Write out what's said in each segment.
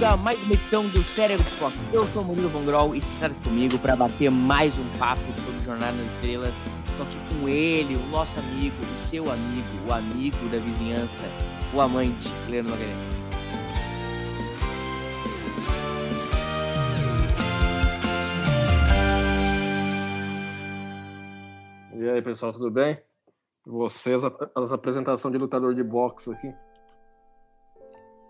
Bem-vindo a mais uma edição do Cérebro Spock. Eu sou Murilo Von Grol e está comigo para bater mais um papo sobre Jornada nas Estrelas. Estou aqui com ele, o nosso amigo, o seu amigo, o amigo da vizinhança, o amante, Leandro Magalhães. E aí, pessoal, tudo bem? Vocês, a, a apresentação de lutador de boxe aqui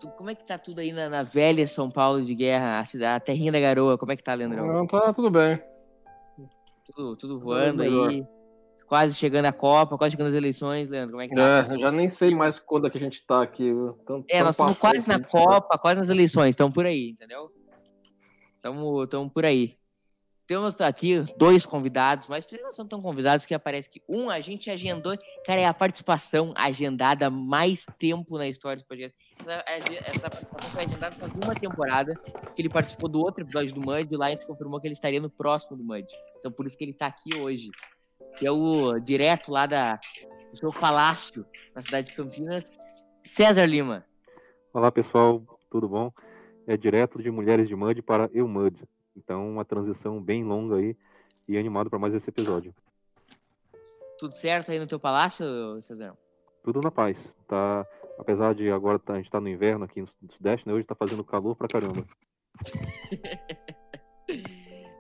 como é que tá tudo aí na, na, velha São Paulo de guerra, a, cidade, a terrinha da garoa? Como é que tá, Leandrão? Não, tá tudo bem. Tudo, tudo voando aí. Quase chegando a Copa, quase chegando as eleições, Leandro. Como é que tá? É, já nem sei mais quando é que a gente tá aqui. Tão, é, nós estamos quase na Copa, quase nas eleições, estamos por aí, entendeu? Estamos por aí. Temos aqui dois convidados, mas eles não são tão convidados que aparece que um a gente agendou, cara, é a participação agendada mais tempo na história do podcast. Essa, participação foi agendada faz uma temporada, que ele participou do outro episódio do Mud, e lá a gente confirmou que ele estaria no próximo do Mud. Então por isso que ele está aqui hoje. Que é o direto lá da, do seu palácio, na cidade de Campinas, César Lima. Olá pessoal, tudo bom? É direto de Mulheres de Mud para Eu Mud. Então, uma transição bem longa aí e animado para mais esse episódio. Tudo certo aí no teu palácio, Cezão? Tudo na paz. Tá, apesar de agora tá, a gente tá no inverno aqui no Sudeste, né? Hoje tá fazendo calor pra caramba.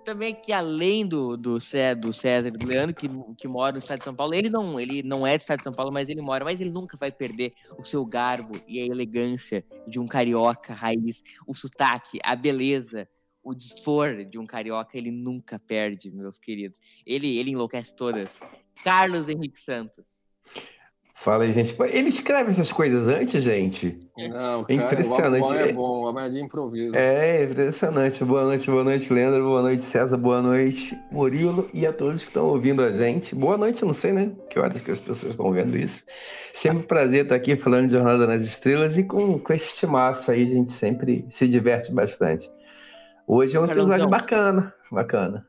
Também que além do, do, César, do César e do Leandro, que, que mora no estado de São Paulo, ele não, ele não é do estado de São Paulo, mas ele mora, mas ele nunca vai perder o seu garbo e a elegância de um carioca raiz, o sotaque, a beleza, o dispor de um carioca, ele nunca perde, meus queridos. Ele, ele enlouquece todas. Carlos Henrique Santos. Fala aí, gente. Ele escreve essas coisas antes, gente? Não, é impressionante. O é bom, é de improviso. É, impressionante. Boa noite, boa noite, Leandro. Boa noite, César. Boa noite, Murilo. E a todos que estão ouvindo a gente. Boa noite, não sei, né? Que horas que as pessoas estão vendo isso. Sempre um prazer estar aqui falando de Jornada nas Estrelas e com, com esse timaço aí, a gente sempre se diverte bastante. Hoje é um Carlãozão. episódio bacana, bacana.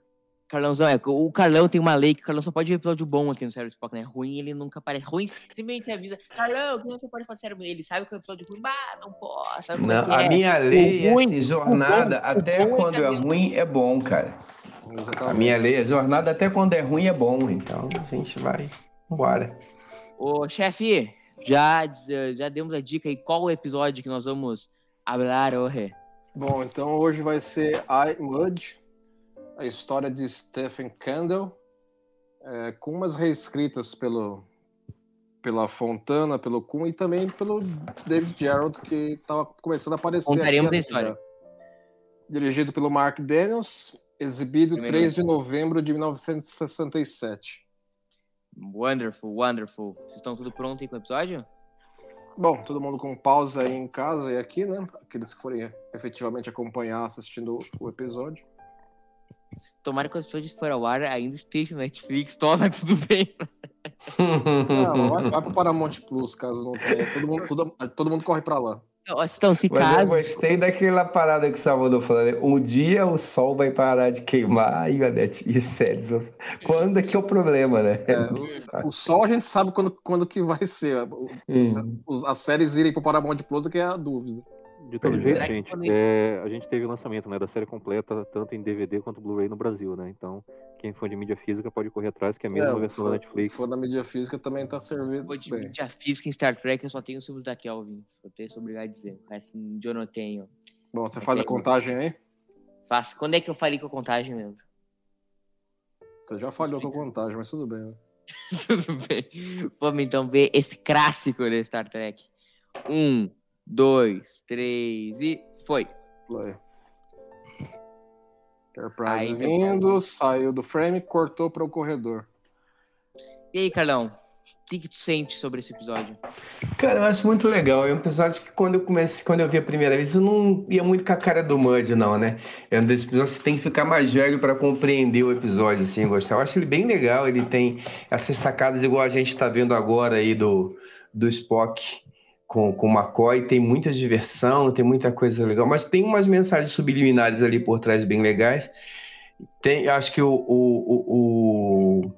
Carlãozão, é, o Carlão tem uma lei que o Carlão só pode ver episódio bom aqui no Sério Spock, né? Ruim, ele nunca aparece. Ruim, simplesmente avisa, Carlão, que você pode falar sério? Ele sabe que é o episódio ruim, bah, não posso. Não, é a é. minha lei é assim, jornada, bom, até quando é, é ruim, é bom, cara. Exatamente. A minha lei é jornada, até quando é ruim, é bom. Então, a gente vai, embora. Ô, chefe, já, já demos a dica aí, qual o episódio que nós vamos hablar hoje? Bom, então hoje vai ser I Mud, a história de Stephen Candle, é, com umas reescritas pelo, pela Fontana, pelo Kuhn e também pelo David Gerald, que estava começando a aparecer. Contaremos a história. Dirigido pelo Mark Daniels, exibido Primeiro 3 de novembro de 1967. Wonderful, wonderful. Vocês estão tudo pronto aí com o episódio? Bom, todo mundo com pausa aí em casa e aqui, né? Aqueles que forem efetivamente acompanhar assistindo o episódio. Tomara que o episódio for ao ar ainda esteja no Netflix, tosa tudo bem. Não, vai, vai pro Paramount Plus, caso não tenha. Todo mundo, todo, todo mundo corre pra lá. Então, se caso... Eu gostei daquela parada que o Salvador falou. Né? Um dia o sol vai parar de queimar e, e sério, quando é que é o problema, né? É, o, o, sol a gente sabe quando, quando que vai ser. Hum. As séries irem pro Paramount Plus que é a dúvida. De todo jeito, gente, é, a gente teve o lançamento né, da série completa, tanto em DVD quanto Blu-ray no Brasil, né? Então, quem for de mídia física pode correr atrás, que é a mesma é, versão da Netflix. Se for da mídia física também tá servindo. For de bem. mídia física em Star Trek, eu só tenho os filmes da Kelvin. Eu tenho obrigado a dizer. Assim, eu não tenho. Bom, você faz a contagem aí? Faço. Quando é que eu falei com a contagem mesmo? Você já falhou com a contagem, mas tudo bem. Né? tudo bem. Vamos então ver esse clássico de Star Trek. Um dois, três e foi. Foi. Enterprise aí, vindo, saiu do frame, cortou para o corredor. E aí, Carlão? O que, que tu sente sobre esse episódio? Cara, eu acho muito legal. É um episódio que quando eu comecei, quando eu vi a primeira vez, eu não ia muito com a cara do Mud, não, né? É um desses episódios que você tem que ficar mais velho para compreender o episódio, assim, gostar. Eu acho ele bem legal, ele tem essas sacadas igual a gente tá vendo agora aí do, do Spock com, com o McCoy, tem muita diversão, tem muita coisa legal, mas tem umas mensagens subliminares ali por trás bem legais. Tem, acho que o, o, o,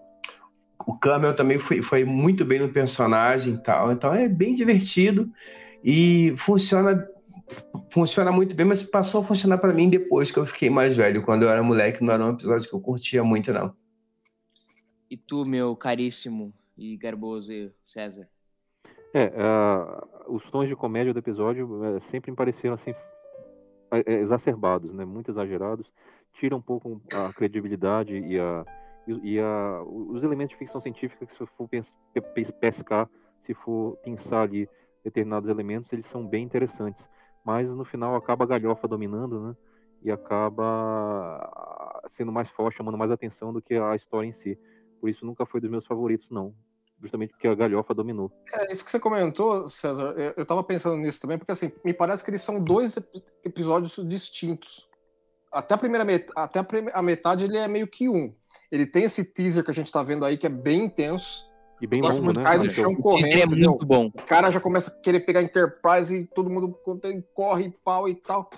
o Camel também foi, foi muito bem no personagem e tal. Então é bem divertido e funciona funciona muito bem, mas passou a funcionar para mim depois que eu fiquei mais velho. Quando eu era moleque, não era um episódio que eu curtia muito, não. E tu, meu caríssimo e garboso César? É, uh, os tons de comédia do episódio uh, sempre me pareceram assim uh, exacerbados, né? Muito exagerados. Tira um pouco a credibilidade e a e, a, os elementos de ficção científica que se for pescar, se for pensar ali determinados elementos, eles são bem interessantes. Mas no final acaba a galhofa dominando, né? E acaba sendo mais forte, chamando mais atenção do que a história em si. Por isso nunca foi dos meus favoritos, não. Justamente porque a galhofa dominou. É, isso que você comentou, César, eu tava pensando nisso também, porque assim, me parece que eles são dois episódios distintos. Até a primeira met... até a metade ele é meio que um. Ele tem esse teaser que a gente tá vendo aí, que é bem intenso. E bem longo, né? Cai no chão correndo. É muito bom. O cara já começa a querer pegar Enterprise e todo mundo corre pau e tal.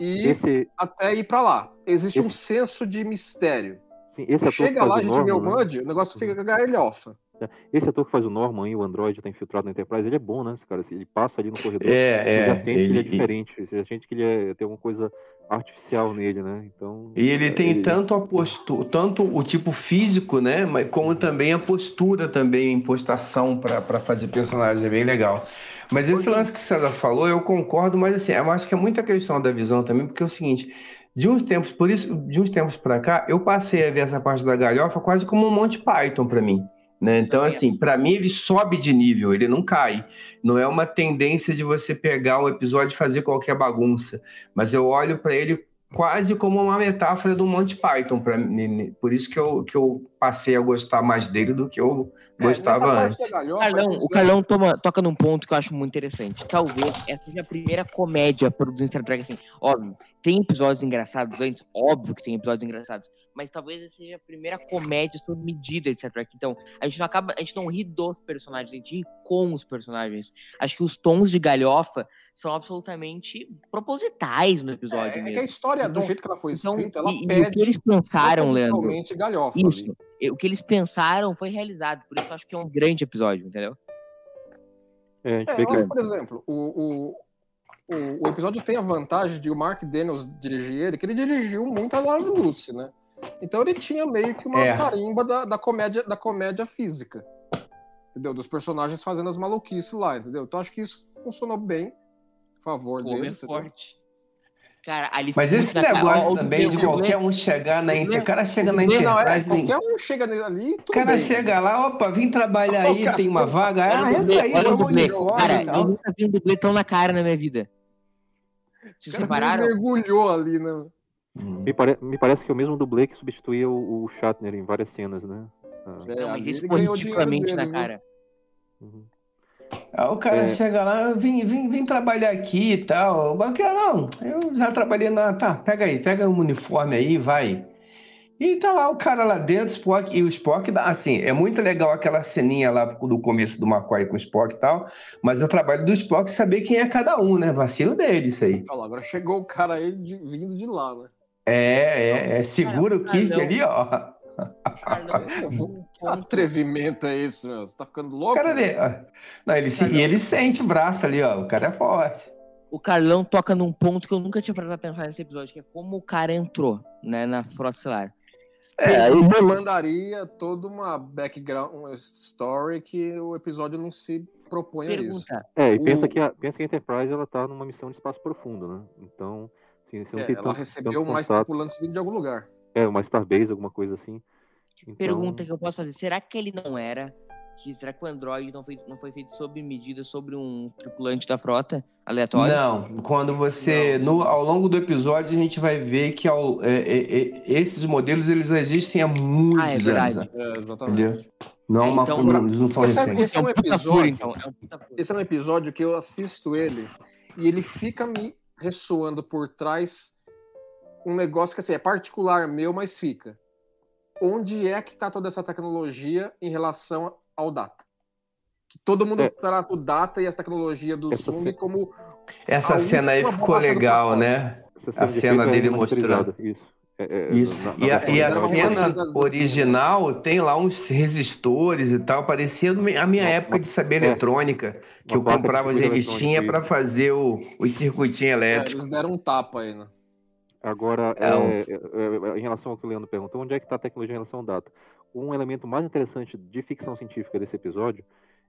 E esse... até ir para lá. Existe esse... um senso de mistério. Sim, Chega lá, a gente vê o né? Mud, o negócio fica galhofa. É, esse ator que faz o Norman e o Android tá infiltrado na Enterprise, ele é bom, né? cara, ele passa ali no corredor. É, você é. já sente ele... que ele é diferente. Você já sente que ele é, tem alguma coisa artificial nele, né? Então. E ele tem ele... tanto a postura, tanto o tipo físico, né? Mas como também a postura também, a impostação para fazer personagens é bem legal. Mas esse lance que o César falou, eu concordo, mas assim, eu acho que é muita questão da visão também, porque é o seguinte. De uns tempos, por isso, de uns tempos para cá, eu passei a ver essa parte da galhofa quase como um Monty Python para mim. Né? Então, assim, para mim ele sobe de nível, ele não cai. Não é uma tendência de você pegar um episódio e fazer qualquer bagunça, mas eu olho para ele quase como uma metáfora do Monty Python para mim. Por isso que eu, que eu passei a gostar mais dele do que eu é, gostava antes. Carlão, o Carlão toma, toca num ponto que eu acho muito interessante. Talvez essa seja a primeira comédia produzida em Star Trek, assim, óbvio, tem episódios engraçados antes, óbvio que tem episódios engraçados, mas talvez essa seja a primeira comédia sob medida de Star Trek. Então, a gente não acaba, a gente não ri dos personagens, a gente ri com os personagens. Acho que os tons de galhofa são absolutamente propositais no episódio é, mesmo. É que a história, então, do jeito que ela foi então, escrita, ela e, pede... E o que eles pensaram, Leandro... galhofa. Isso. Ali. O que eles pensaram foi realizado, por isso que eu acho que é um grande episódio, entendeu? É, é que... por exemplo, o, o, o, o, episódio tem a vantagem de o Mark Daniels dirigir ele, que ele dirigiu muito a Love Lucy, né? Então ele tinha meio que uma é. carimba da, da, comédia, da comédia física. Entendeu? Dos personagens fazendo as maluquices lá, entendeu? Então acho que isso funcionou bem. Por favor, Pô, dele. É forte. Cara, ali Mas esse negócio cara, também de qualquer um chegar na Inter. O cara chega na Enterprise. Não, é, qualquer um chega ali. O cara bem. chega lá, opa, vim trabalhar aí, cara, tem uma vaga. Ah, entra aí, olha o dublê. Cara, eu nunca vi um dublê tão na cara na minha vida. Se separaram? mergulhou ali, né? Uhum. Me, pare... me, parece que é o mesmo dublê que substituía o, o Shatner em várias cenas, né? Ah. Não, mas isso positivamente na cara. Uhum. Ah, o cara é... chega lá, vim, vim, vim trabalhar aqui e tal. O banqueiro, não, eu já trabalhei na. Tá, pega aí, pega um uniforme aí, vai. E tá lá o cara lá dentro, Spock, e o Spock, assim, é muito legal aquela ceninha lá do começo do McCoy com o Spock e tal, mas é o trabalho do Spock saber quem é cada um, né? Vacilo dele, isso aí. Agora chegou o cara aí de, vindo de lá, né? É, é, é segura o kick ali, ó. que atrevimento é esse, meu? Você tá ficando louco? Cara, ele, não, ele, se, e ele sente o braço ali, ó. O cara é forte. O Carlão toca num ponto que eu nunca tinha parado pra pensar nesse episódio, que é como o cara entrou, né, na Frota Estelar. É, aí demandaria toda uma background uma story que o episódio não se propõe Pergunta. a isso. É, e o... pensa, que a, pensa que a Enterprise ela tá numa missão de espaço profundo, né? Então, Sim, você não é, tem ela tanto, recebeu tanto mais tripulantes vindo de algum lugar. É, uma Starbase, alguma coisa assim. Então... Pergunta que eu posso fazer: será que ele não era? Que, será que o Android não foi, não foi feito sob medida sobre um tripulante da frota aleatório? Não, quando você. Não. No, ao longo do episódio, a gente vai ver que ao, é, é, é, esses modelos eles existem há muitos ah, é verdade. anos. É, exatamente. Entendeu? Não, É, uma, então- não, eles não Esse é- recentes. esse é um episódio. então. É um. Esse é um episódio que eu assisto ele e ele fica me ressoando por trás um negócio que assim, é particular meu, mas fica. Onde é que está toda essa tecnologia em relação ao data? Que todo mundo É. trata o data e a tecnologia do Essa Zoom como Essa cena aí ficou legal, né? A cena é dele remasterizada, Isso. É, é, Isso. na- na E a, e a original, cena remasterizada do original tem lá uns resistores e tal, parecia a minha Uma- época de saber é. eletrônica, que eu comprava as revistinhas para fazer o, os circuitinhos é, elétricos. eles deram um tapa aí, né? Agora, É é, é, é, em relação ao que o Leandro perguntou, onde é que está a tecnologia em relação ao data? Um elemento mais interessante de ficção científica desse episódio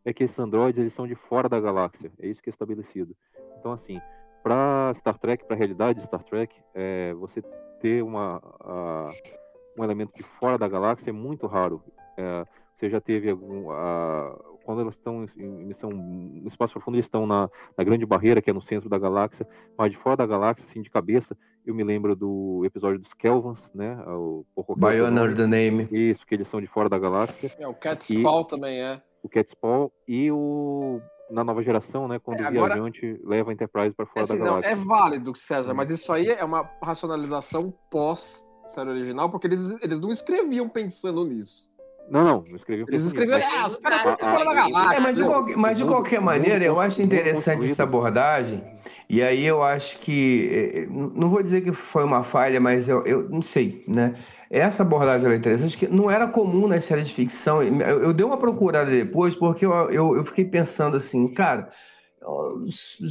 é que esses androides eles são de fora da galáxia. É isso que é estabelecido. Então, assim, para Star Trek, para a realidade de Star Trek, é, você ter uma, a- um elemento de fora da galáxia é muito raro. É, você já teve algum. a- quando elas estão em, missão no espaço profundo, eles estão na, na grande barreira, que é no centro da galáxia, mas de fora da galáxia, assim, de cabeça, eu me lembro do episódio dos Kelvans, né? O, the Name. Isso, que eles são de fora da galáxia. É, o Catspaw também é. O Catspaw e o. Na nova geração, né? Quando É, o agora- viajante leva a Enterprise para fora Assim, da não, galáxia. é válido, César, mas isso aí é uma racionalização pós série original, porque eles, eles não escreviam pensando nisso. Não, não, não escrevi. Eles escreviam, mas- ah, os caras são de fora da É, galáxia. É, mas de, qualquer, mas de qualquer maneira, eu acho interessante essa abordagem. E aí eu acho que, eh, eh, não vou dizer que foi uma falha, mas eu, eu não sei, né? Essa abordagem era interessante, que não era comum nas séries de ficção. Eu, eu dei uma procurada depois, porque eu, eu, eu fiquei pensando assim, cara,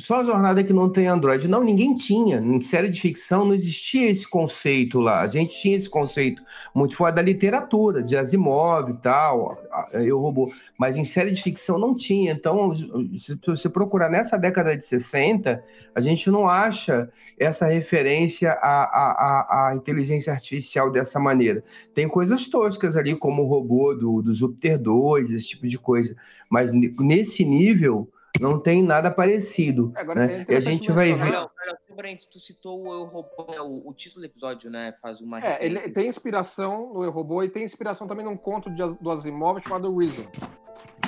só a jornada que não tem Android. Não, ninguém tinha. Em série de ficção não existia esse conceito lá. A gente tinha esse conceito muito fora da literatura, de Asimov e tal, eu robô. Mas em série de ficção não tinha. Então, se você procurar nessa década de 60, a gente não acha essa referência à, à, à- inteligência artificial dessa maneira. Tem coisas toscas ali, como o robô do, do Júpiter 2, esse tipo de coisa. Mas ne- nesse nível, não tem nada parecido. Agora, né? é E a interessante gente vai ver. um parênteses, tu citou o Eu Robô, né? O, o título do episódio, né? Faz uma É, ele tem inspiração no Eu Robô e tem inspiração também num conto de, do Asimov chamado Reason.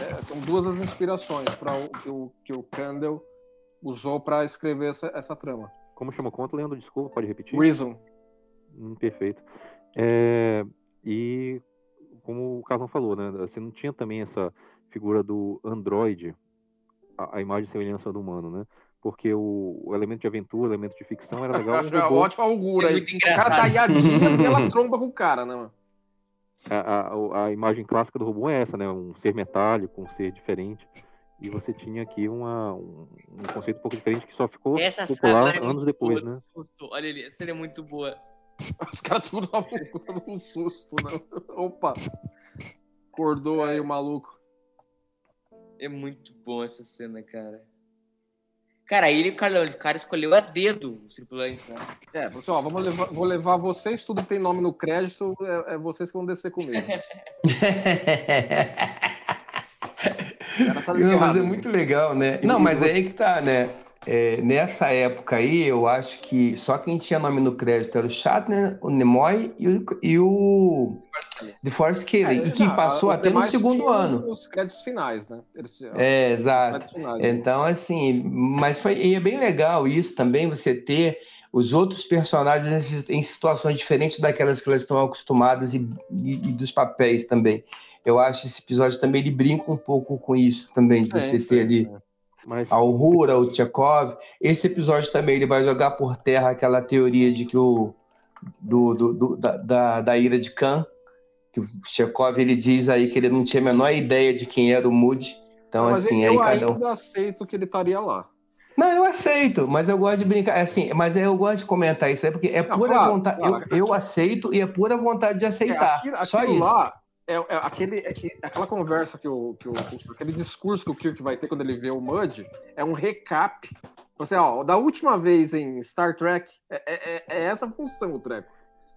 É, são duas as inspirações para o que o que o Candle usou para escrever essa, essa trama. Como chama o conto, Leandro? Desculpa, pode repetir? Reason. Hum, perfeito. É, e como o Carlão falou, né? Você não tinha também essa figura do androide, a, a imagem e semelhança do humano, né? Porque o, o elemento de aventura, o elemento de ficção era legal. Acho é robô- ótima augura É aí. O cara tá iadinhas e ela tromba com o cara, né, mano? a, a, a imagem clássica do robô é essa, né? Um ser metálico, um ser diferente. E você tinha aqui uma, um, um conceito um pouco diferente que só ficou Essa popular é anos depois, boa, né? susto. Olha ali, essa é muito boa. Os caras tudo puta de um susto, né? Opa! Acordou aí o maluco. É muito bom essa cena, cara. Cara, ele, Carlão, o cara escolheu a dedo os tripulantes, né? É, falou assim, vamos levar, vou levar vocês, tudo que tem nome no crédito, é, é vocês que vão descer comigo. O cara tá Não, mas ligado, é né? muito legal, né? Não, mas aí que tá, né? É, nessa época aí, eu acho que só quem tinha nome no crédito era o Shatner, o Nimoy e o, e o The Force Kelly. É, e que não, passou até no segundo ano. Os créditos finais, né? Eles, É, os exato. finais, né? Então, assim, mas foi e é bem legal isso também, você ter os outros personagens em situações diferentes daquelas que elas estão acostumadas e, e- e dos papéis também. Eu acho esse episódio também ele brinca um pouco com isso também, de você Sim, ter ali. Mas a Uhura, o Tchekov. Esse episódio também ele vai jogar por terra aquela teoria de que o do, do- do- da, da, da ira de Khan, que o Tchekov ele diz aí que ele não tinha a menor ideia de quem era o Moody. Então, Mas assim, eu aí cada um. ainda aceito que ele estaria lá. Não, eu aceito, mas eu gosto de brincar, é assim, mas eu gosto de comentar isso aí, porque é Não, pura claro, vontade, claro. eu, eu aceito e é pura vontade de É, aceitar, aquilo, só aquilo isso. lá é, é aquele, é- aquela conversa que o, que o. Aquele discurso que o Kirk vai ter quando ele vê o Mud é um recap. Você, ó, da última vez em Star Trek, é, é- é essa a função o treco.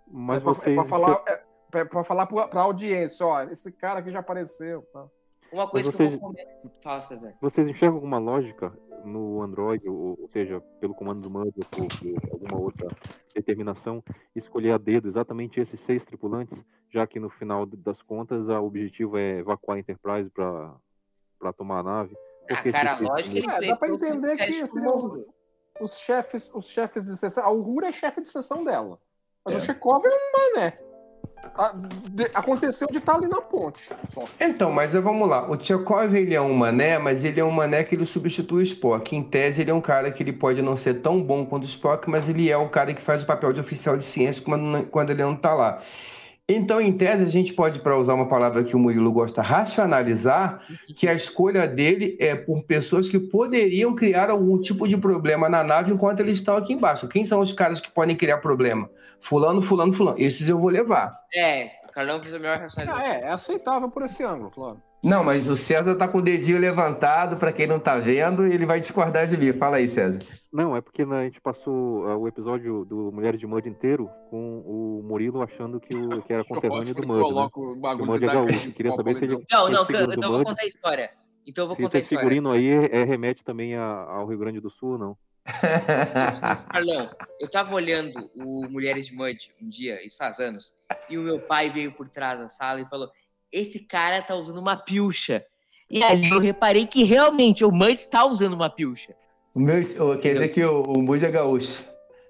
mas é, pra, vocês, é pra falar, é pra, pra falar pra, pra audiência, ó, esse cara aqui já apareceu. Tá? Uma coisa Mas que eu vou comentar. Fala, César. vocês enxergam alguma lógica no Android, ou, ou seja, pelo comando do Mud ou por, por alguma outra determinação, escolher a dedo exatamente esses seis tripulantes, já que no final das contas o objetivo é evacuar a Enterprise para tomar a nave. Ah, cara, lógico que ele É, fez. dá pra todo entender que teste esse- com- Os chefes, os chefes de sessão. A Uhura é chefe de sessão dela. Mas É. o Chekhov é um mané. De- aconteceu de estar ali na ponte. Só. Então, mas vamos lá. O Tchekov, ele é um mané, mas ele é um mané que ele substitui o Spock. Em tese, ele é um cara que ele pode não ser tão bom quanto o Spock, mas ele é o cara que faz o papel de oficial de ciência quando, quando ele não tá lá. Então, em tese, a gente pode, para usar uma palavra que o Murilo gosta, racionalizar que a escolha dele é por pessoas que poderiam criar algum tipo de problema na nave enquanto eles estão aqui embaixo. Quem são os caras que podem criar problema? Fulano, fulano, fulano. Esses eu vou levar. É, o Carlão fez a melhor Ah, racionalização. é, é aceitável por esse ângulo, claro. Não, mas o César tá com o dedinho levantado, para quem não tá vendo, ele vai discordar de mim. Fala aí, César. Não, é porque né, a gente passou ah, o episódio do Mulheres de Mud inteiro com o Murilo achando que, o, que era conterrâneo do Mud. Né? coloca o Mud é da- gaúcho. Queria saber se ele. Não, não, esse então eu vou contar a história. Então eu vou se contar a esse história. figurino aí é, remete também a- ao Rio Grande do Sul, não? Carlão, eu tava olhando o Mulheres de Mud um dia, isso faz anos, e o meu pai veio por trás da sala e falou: Esse cara tá usando uma pilcha. E ali eu reparei que realmente o Mud está usando uma pilcha. O meu, quer dizer que o, o Mude é gaúcho.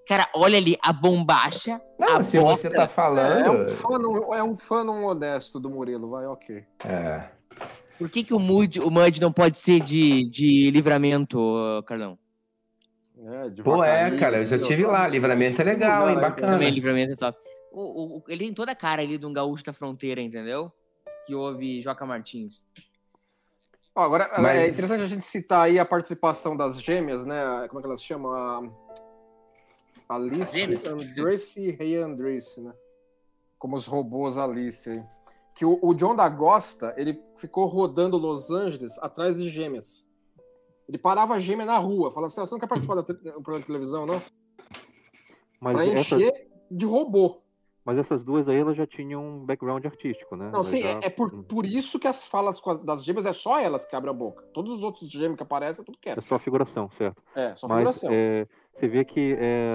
Cara, olha ali a bombacha. Não, a se você boca. tá É, é falando. um fã não, é um fã não modesto do Murilo, vai, ok. É. Por que, que o, Mud, o Mud não pode ser de, de livramento, Carlão? É, de Pô, é, cara, eu já tive lá. Livramento é legal, hein? Aí, Bacana. Também livramento é top. O, o- ele tem toda a cara ali de um gaúcho da fronteira, entendeu? Que ouve Joca Martins. Ó, agora, Mas- é interessante a gente citar aí a participação das gêmeas, né? Como é que elas chamam? A Alice? Andresse e Andresse, né? Como os robôs Alice. Que o, o John da Costa, ele ficou rodando Los Angeles atrás de gêmeas. Ele parava a gêmea na rua, falando assim, "Ah, você não quer participar do programa de televisão, não? Mas Pra encher de robô. Mas essas duas aí elas já tinham um background artístico, né? Não, Elas sim, já- é, é por, por isso que as falas das gêmeas é só elas que abrem a boca. Todos os outros gêmeos que aparecem é tudo É quieto. só figuração, certo? É, só Mas figuração. é, você vê que é,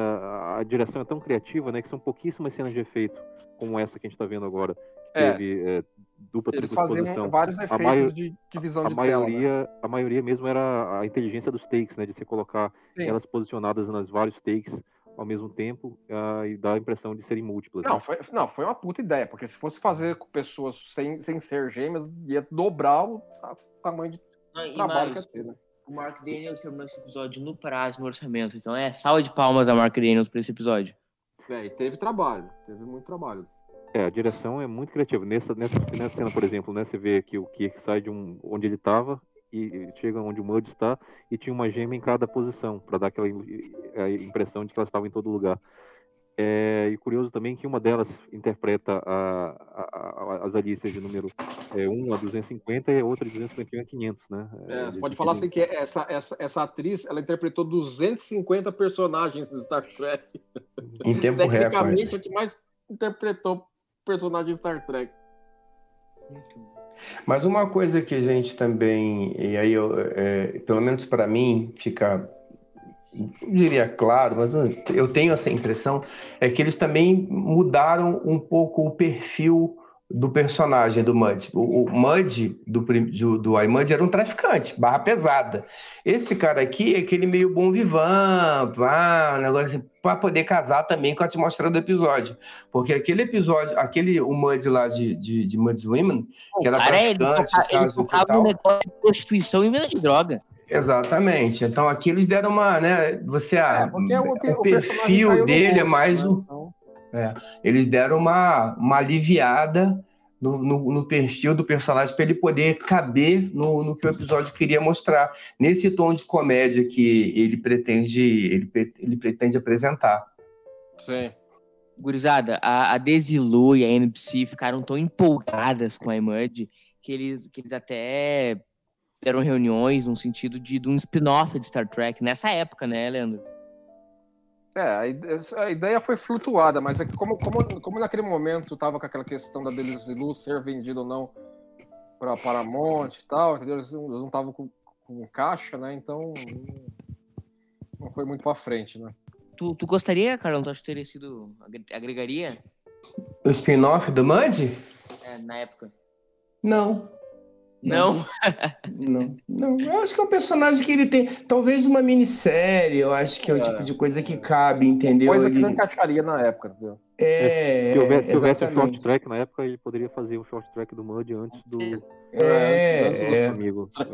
a direção é tão criativa, né? Que são pouquíssimas cenas de efeito, como essa que a gente está vendo agora. Que É. teve é, dupla, Eles faziam vários efeitos maio- de, de visão A de tela. né? maioria, a maioria mesmo era a inteligência dos takes, né? De você colocar Sim. elas posicionadas nas vários takes ao mesmo tempo ah, e dar a impressão de serem múltiplas. Não, né? foi, não, foi uma puta ideia, porque se fosse fazer com pessoas sem, sem ser gêmeas, ia dobrar o ta- tamanho de Não, trabalho que mais, ia ter, né? o Mark Daniels terminou esse episódio no prazo, no orçamento. Então é salva de palmas a Mark Daniels pra esse episódio. É, e teve trabalho, teve muito trabalho. É, a direção é muito criativa. Nessa, nessa, nessa cena, por exemplo, né, você vê que o Kirk sai de um, onde ele estava e chega onde o Mud está e tinha uma gema em cada posição para dar aquela impressão de que elas estavam em todo lugar. É, e curioso também que uma delas interpreta a, a- a- as Alícias de número é, 1 a 250 e a outra de 251 a 500, né? É, eles você pode falar assim que essa, essa, essa atriz, ela interpretou 250 personagens de Star Trek. Em tempo Tecnicamente, recorde. a que mais interpretou personagem de Star Trek. Mas uma coisa que a gente também, e aí eu, é, pelo menos para mim, fica, diria claro, mas eu tenho essa impressão, é que eles também mudaram um pouco o perfil do personagem do Mud. O, o Mud do, prim- do, do iMud era um traficante, barra pesada. Esse cara aqui é aquele meio bom vivan, pá, um negócio assim, para poder casar também com a atmosfera do episódio. Porque aquele episódio, aquele o Mud lá de, de, de Mud's Women, que era cara, ele, traficante, ele tocava um negócio de prostituição e venda de droga. Exatamente. Então aqui eles deram uma, né? Você, ah, É, o, o, o perfil dele é mais né? um. Então, Eles deram uma, uma aliviada no, no, no perfil do personagem para ele poder caber no, no que o episódio queria mostrar, nesse tom de comédia que ele pretende, ele, ele pretende apresentar. sim. Gurizada, a, a Desilu e a NPC ficaram tão empolgadas com a Imud que eles, que eles até fizeram reuniões no sentido de, de um spin-off de Star Trek nessa época, né, Leandro? É, a ide- a ideia foi flutuada, mas é que como, como, como naquele momento tava com aquela questão da Desilu ser vendido ou não para Paramount e tal, entendeu? Eles não estavam com, com caixa, né? Então não- foi muito para frente, né? Tu, tu gostaria, Carlão? Tu acha que teria sido. agre- agregaria O spin-off do Mud? é, na época? Não. Não? Não, não. Eu acho que é um personagem que ele tem. Talvez uma minissérie, eu acho que é o É. tipo de coisa que cabe, entendeu? Coisa que Ele- não encaixaria na época, entendeu? É, Se houvesse, se houvesse um short track na época, ele poderia fazer um short track do Mud antes do É, antes- antes é. amigo. ah,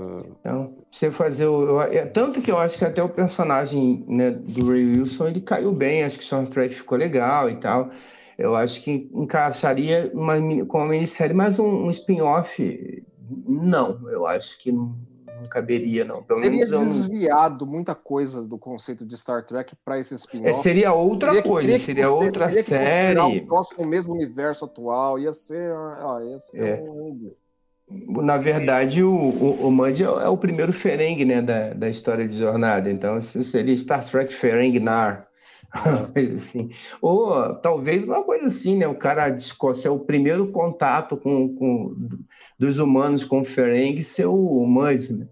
Então, você fazer o. eu- é, tanto que eu acho que até o personagem né, do Ray Wilson ele caiu bem, acho que o short track ficou legal e tal. Eu acho que encaixaria uma, com uma minissérie, mas um, um spin-off, não, eu acho que não, não caberia, não. Pelo Teria menos eu desviado muita coisa do conceito de Star Trek para esse é, spin-off. seria outra Teria que- coisa, teria que seria outra teria que série. o próximo mesmo universo atual. Ia ser. ah, ia ser É. um- Na verdade, o, o, o Mud é o- é primeiro Ferengue, né, da, da história de jornada. Então, seria Star Trek Ferengi Nar. Assim. Ou talvez uma coisa assim, né? O cara é o primeiro contato com, com, dos humanos com o Ferengi ser o Mud, né?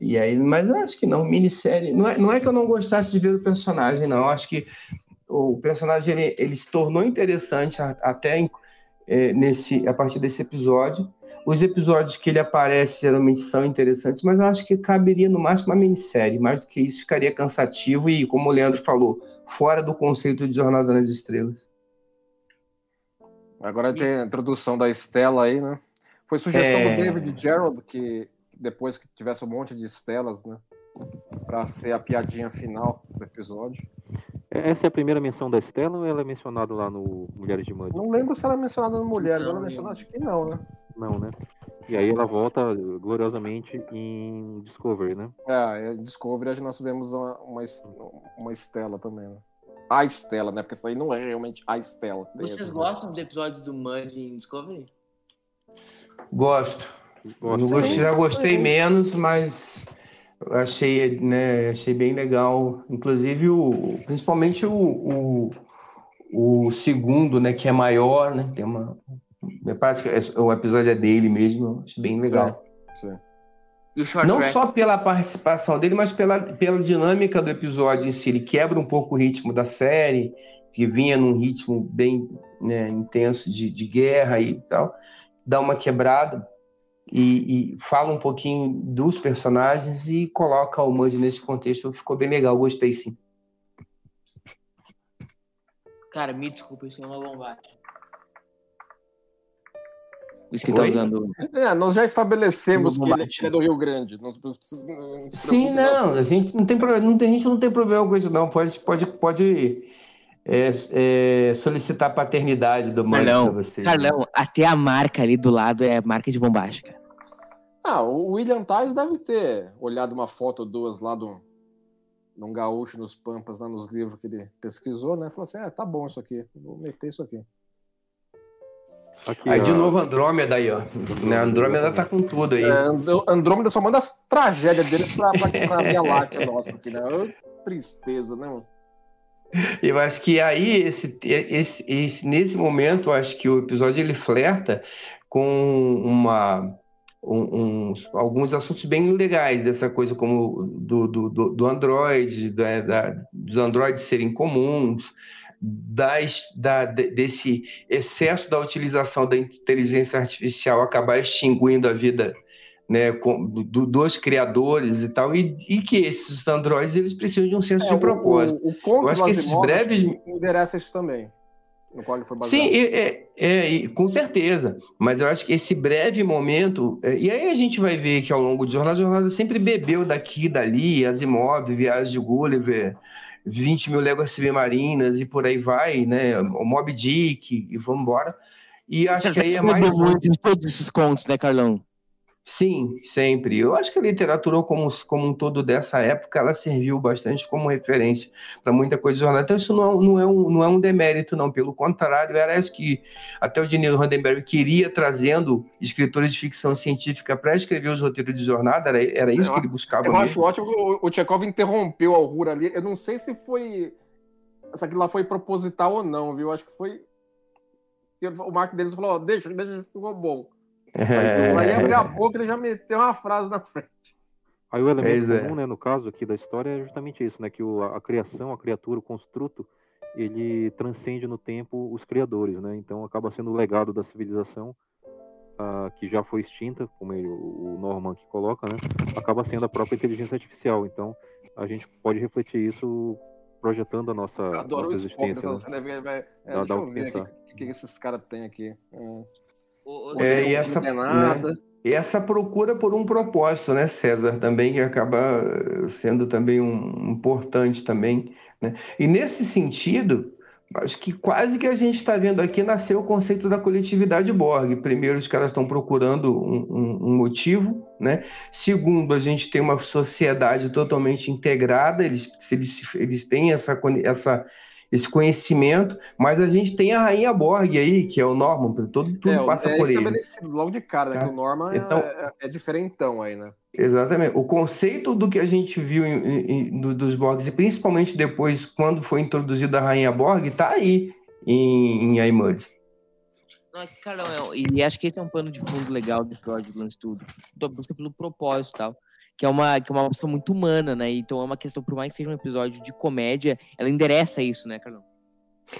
E aí, mas acho que não, minissérie. Não é, não é que eu não gostasse de ver o personagem, não. Acho que o personagem ele, ele se tornou interessante até eh, nesse, a partir desse episódio. Os episódios que ele aparece geralmente são interessantes, mas eu acho que caberia no máximo uma minissérie. Mais do que isso, ficaria cansativo e, como o Leandro falou, fora do conceito de Jornada nas Estrelas. Agora tem a introdução da Estela aí, né? Foi sugestão É. do David Gerald que depois que tivesse um monte de estelas, né? Pra ser a piadinha final do episódio. Essa é a primeira menção da Estela ou ela é mencionada lá no Mulheres de Mud? Não lembro se ela é mencionada no Mulheres, Não, ela é mencionada, acho que não, né? Não, né? E aí ela volta gloriosamente em Discovery, né? É, em Discovery nós tivemos uma, uma, uma Estela também, né? A Estela, né? Porque isso aí não é realmente a Estela. Vocês esse- gostam dos episódios do Mud em Discovery? Gosto. Gosto. Eu gostei- já gostei menos, mas achei, né, achei bem legal. Inclusive, o, principalmente o, o, o segundo, né, que é maior, né? Tem uma. Parece que é- o episódio é dele mesmo, eu achei bem legal. Sim. Short Não Track? só pela participação dele, mas pela, pela dinâmica do episódio em si. Ele quebra um pouco o ritmo da série, que vinha num ritmo bem né, intenso de, de guerra e tal. Dá uma quebrada e, e fala um pouquinho dos personagens e coloca o Mud nesse contexto. Ficou bem legal, gostei sim. Cara, me desculpa, isso é uma bombagem. Isso que tá usando. É, nós já estabelecemos que ele, é do Rio Grande. Não, não Sim, não, a gente não tem problema, não tem, a gente não tem problema com isso, não. Pode, pode, pode é, é, solicitar a paternidade do Carlão, para você. Carlão, até a marca ali do lado é marca de bombagem, cara. Ah, o William Tais deve ter olhado uma foto ou duas lá do, de um gaúcho nos Pampas, lá nos livros que ele pesquisou, né? Falou assim: é, tá bom isso aqui, vou meter isso aqui. Aqui, Aí de a- novo Andrômeda aí, ó. Né, Andrômeda tá com tudo aí. É, And- Andrômeda só manda as tragédias deles pra, pra, pra Via Láctea nossa aqui, né? Tristeza, né, mano? Eu acho que aí, esse, esse, esse- nesse momento, eu acho que o episódio ele flerta com uma, um- uns- alguns assuntos bem legais dessa coisa como do, do, do, do Android, da, da- dos Androids serem comuns, das, da, de- desse excesso da utilização da inteligência artificial acabar extinguindo a vida né, com- do- dos criadores e tal, e, e que esses androides eles precisam de um senso É, de o- propósito. O, o conto Eu acho que esses breves- endereça isso também. No qual ele foi baseado. Sim, é, é- é, com certeza. Mas eu acho que esse breve momento. é, e aí a gente vai ver que ao longo de jornada, a jornada sempre bebeu daqui e dali, Asimov, Viagem de Gulliver, 20 mil léguas submarinas e por aí vai, né? O Mob Dick e vamos embora. E acho que aí é mais. Muito em todos esses contos, né, Carlão? Sim, sempre. Eu acho que a literatura como, como um todo dessa época, ela serviu bastante como referência para muita coisa de jornal. Então isso não, é um- não, é um, não é um demérito, não. Pelo contrário, era isso que até o Diniz Roddenberry queria, trazendo escritores de ficção científica para escrever os roteiros de jornada, era, era isso Eu- que ele buscava Eu mesmo. acho ótimo que o, o Tchekov interrompeu a Aurora ali. Eu não sei se foi. Se aquilo lá foi proposital ou não, viu? Acho que foi. O Marco deles falou: ó, deixa, deixa, ficou bom. É. Aí abrir a boca ele já meteu uma frase na frente. Aí o elemento Pois é. comum, né, no caso aqui da história, é justamente isso, né? Que o, a, a criação, a criatura, o construto, ele transcende no tempo os criadores, né? Então acaba sendo o legado da civilização ah, que já foi extinta, como ele- o Norman aqui coloca, né? Acaba sendo a própria inteligência artificial. Então a gente pode refletir isso projetando a nossa, Eu adoro nossa o existência. né? cena. vai- vai- é, Dá- deixa dá eu o que ver pensar. o que, que esses caras têm aqui. É, Ô, ô, É, e essa- nada. E essa procura por um propósito, né, César, também que acaba eh, sendo também um importante também, né? E nesse sentido, acho que quase que a gente está vendo aqui nasceu o conceito da coletividade Borg. Primeiro, os caras estão procurando um, um- um motivo, né? Segundo, a gente tem uma sociedade totalmente integrada, eles, eles, eles têm essa, essa, esse conhecimento, mas a gente tem a Rainha Borg aí, que é o Norman, todo, tudo é, passa é por ele. logo de cara, né? Tá. Que o Norman Então- é, é, é diferentão aí, né? Exatamente. O conceito do que a gente viu em- em- do- dos Borgs, e principalmente depois, quando foi introduzida a Rainha Borg, está aí em, em Aimud. Não, é é- e acho que esse é um pano de fundo legal do do Lance Tudo. Da busca pelo propósito e tal. Que é, uma, que é uma busca muito humana, né? Então é uma questão, por mais que seja um episódio de comédia, ela endereça isso, né, Carlão?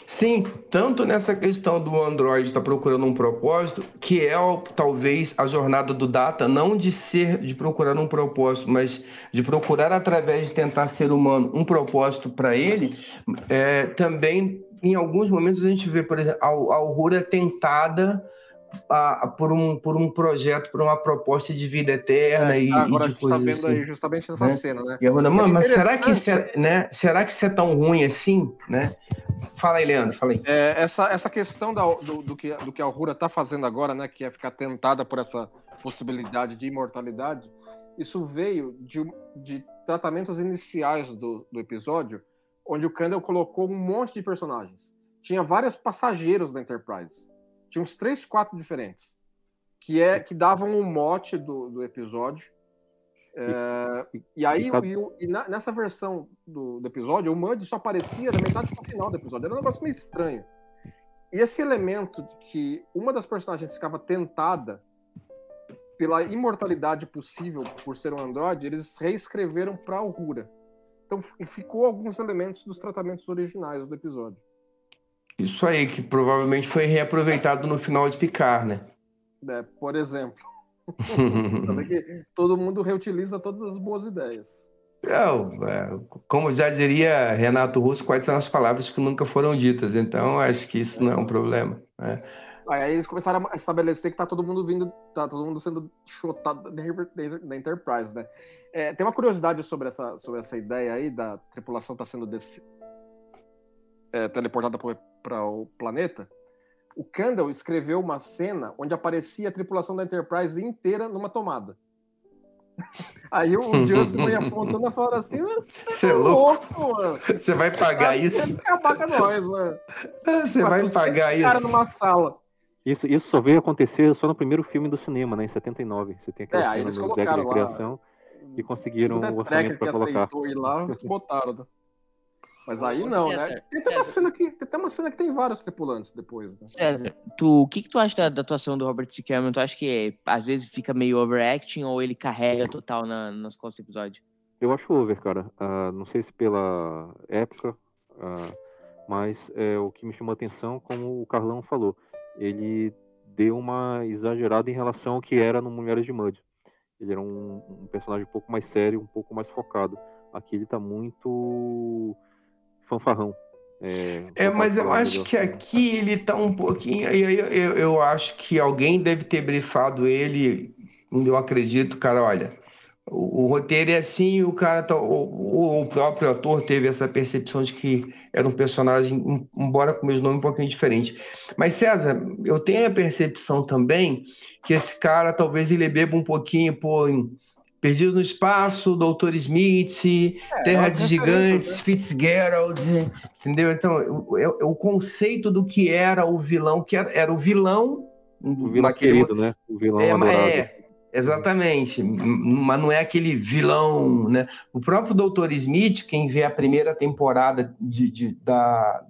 Sim, tanto nessa questão do Android estar procurando um propósito, que é talvez a jornada do Data, não de ser, de procurar um propósito, mas de procurar através de tentar ser humano um propósito para ele, é, também em alguns momentos a gente vê, por exemplo, a, a Aurora tentada a- a- por, um, por um projeto, por uma proposta de vida eterna É, e, agora e a de gente tá coisas vendo assim. aí justamente nessa né? cena, né? E a Rona, mano, mas será que, isso interessante. é, né? será que isso é tão ruim assim, né? Fala aí, Leandro, fala aí. É, essa, essa questão da- do, do que, do que a Aurora tá fazendo agora, né? Que é ficar tentada por essa possibilidade de imortalidade, isso veio de, de tratamentos iniciais do, do episódio, onde o Kandel colocou um monte de personagens. Tinha vários passageiros da Enterprise. Tinha uns três, quatro diferentes. Que, é, que davam o mote do, do episódio. É, e aí, e e o- e na- nessa versão do, do episódio, o Mud só aparecia da metade pro final do episódio. Era um negócio meio estranho. E esse elemento de que uma das personagens ficava tentada pela imortalidade possível por ser um androide, eles reescreveram para Aurora. Então ficou alguns elementos dos tratamentos originais do episódio. Isso aí, que provavelmente foi reaproveitado no final de Picard, né? né? Por exemplo, todo mundo reutiliza todas as boas ideias. Não, é, como já diria Renato Russo, quais são as palavras que nunca foram ditas? Então, acho que isso não é um problema. né? Aí eles começaram a estabelecer que tá todo mundo vindo, tá todo mundo sendo chutado da, Enterprise, né? É, tem uma curiosidade sobre essa, sobre essa ideia aí da tripulação tá sendo desse, é, teleportada para o planeta. O Kandel escreveu uma cena onde aparecia a tripulação da Enterprise inteira numa tomada. Aí o Justin e a Fontana falaram assim: Você Você é louco? louco, mano. Você vai pagar isso? Você acabar com nós, né? Você vai 400 pagar cara isso? numa sala. Isso, isso só veio acontecer só no primeiro filme do cinema, né? Em 79. Você tem aquela É, aí cena eles colocaram lá. criação e conseguiram o orçamento que para colocar. aceitou ir lá, eles botaram. Mas aí não, César, né? Tem até, uma César. cena que, tem até uma cena que tem vários tripulantes depois, né? César, tu, o que, que tu acha da, da atuação do Robert C. Cameron? Tu acha que às vezes fica meio overacting ou ele carrega total na, nas costas do episódio? Eu acho over, cara. Ah, não sei se pela época, ah, mas é o que me chamou a atenção, como o Carlão falou, ele deu uma exagerada em relação ao que era no Mulheres de Mud. Ele era um, um personagem um pouco mais sério, um pouco mais focado. Aqui ele tá muito fanfarrão. É, É, mas eu acho que aqui ele tá um pouquinho. Eu, eu, eu acho que alguém deve ter brifado ele. Eu acredito, cara, olha. O, o roteiro é assim, o cara tá, o, o próprio ator teve essa percepção de que era um personagem, em- embora com o mesmo nome um pouquinho diferente. Mas César, eu tenho a percepção também que esse cara talvez ele beba um pouquinho por em Perdido no Espaço, Doutor Smith, Terra as de Gigantes, né? Fitzgerald, entendeu? Então, o, o- o conceito do que era o vilão, que era, era o vilão, O vilão naquele querido, né? O vilão é, adorado. é, exatamente, mas não é aquele vilão, né? O próprio Dr. Smith, quem vê a primeira temporada de, de- da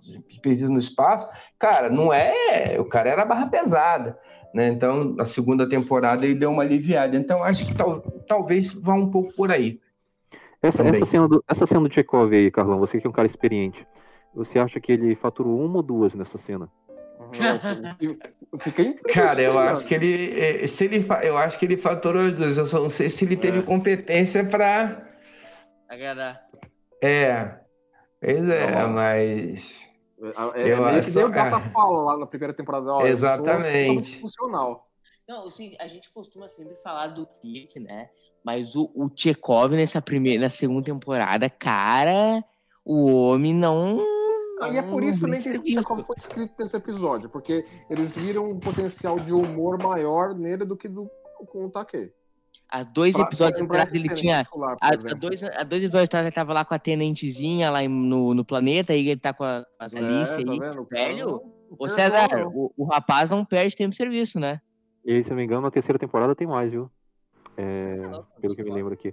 de Perdido no Espaço, cara, não é, o cara era barra pesada, né? Então, na segunda temporada ele deu uma aliviada. Então, acho que tal, talvez vá um pouco por aí. Essa, essa, cena do, essa cena do Chekhov aí, Carlão, você que é um cara experiente, você acha que ele faturou uma ou duas nessa cena? Eu fiquei Cara, eu acho que ele, é, se ele, eu acho que ele faturou as duas. Eu só não sei se ele teve é. competência para agradar. É, pois é, mas é, é meio que nem o Data fala lá na primeira temporada. Ó, Exatamente. funcional. Não, assim, a gente costuma sempre falar do Kirk, né? Mas o, o Chekhov nessa primeira, na segunda temporada, cara, o homem não. e é por isso também que o Chekhov foi escrito nesse episódio, porque eles viram um potencial de humor maior nele do que do, com o Takei. Há dois pra, episódios atrás ele tinha. Há, dois, há dois episódios atrás ele tava lá com a tenentezinha lá no, no planeta, aí ele tá com a, as Alice é, aí. Tá velho, ô César, o, o, rapaz não perde tempo de serviço, né? E se não me engano, na terceira temporada tem mais, viu? É, pelo que eu me lembro aqui.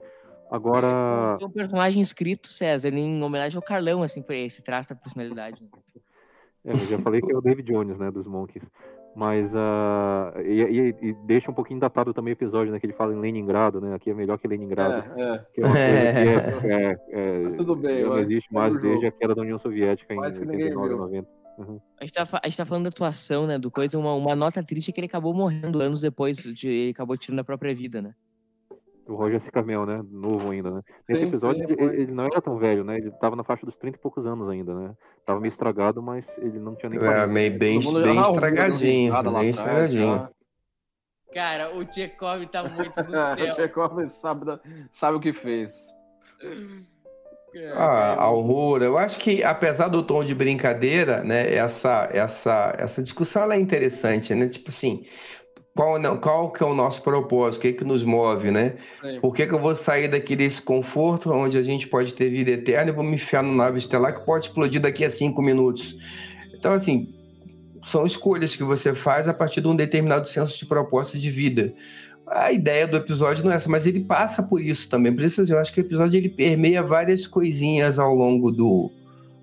Agora. Tem um personagem escrito, César, em homenagem ao Carlão, assim, por esse traço da personalidade. É, eu já falei que é o David Jones, né, dos Monkeys. Mas uh, e, e, e, deixa um pouquinho datado também o episódio, né? Que ele fala em Leningrado, né? Aqui é melhor que Leningrado. É, é. Que é, é, é tudo bem, não existe mais desde a queda da União Soviética em 89, 90. Uhum. A, gente tá, a gente tá falando da atuação, né? Do coisa, uma, uma nota triste é que ele acabou morrendo anos depois, de, ele acabou tirando a própria vida, né? O Roger Cicamel, né? Novo ainda, né? Nesse sim, episódio sim, ele, ele, não era tão velho, né? Ele tava na faixa dos 30 e poucos anos ainda, né? Tava meio estragado, mas ele não tinha nem. É, meio bem, bem estragadinho. Bem estragadinho. Cara, o Tchekov tá muito no céu. o Tchekov sabe, sabe o que fez. Ah, a Aurora, eu acho que apesar do tom de brincadeira, né, essa, essa, essa discussão é interessante, né? Tipo assim, qual, não, qual que é o nosso propósito, o que, que nos move, né? Sim. Por que, que eu vou sair daqui desse conforto, onde a gente pode ter vida eterna, e vou me enfiar no nave estelar que pode explodir daqui a cinco minutos? Então, assim, são escolhas que você faz a partir de um determinado senso de propósito de vida. A ideia do episódio não é essa, mas ele passa por isso também. Por isso, assim, eu acho que o episódio ele permeia várias coisinhas ao longo do,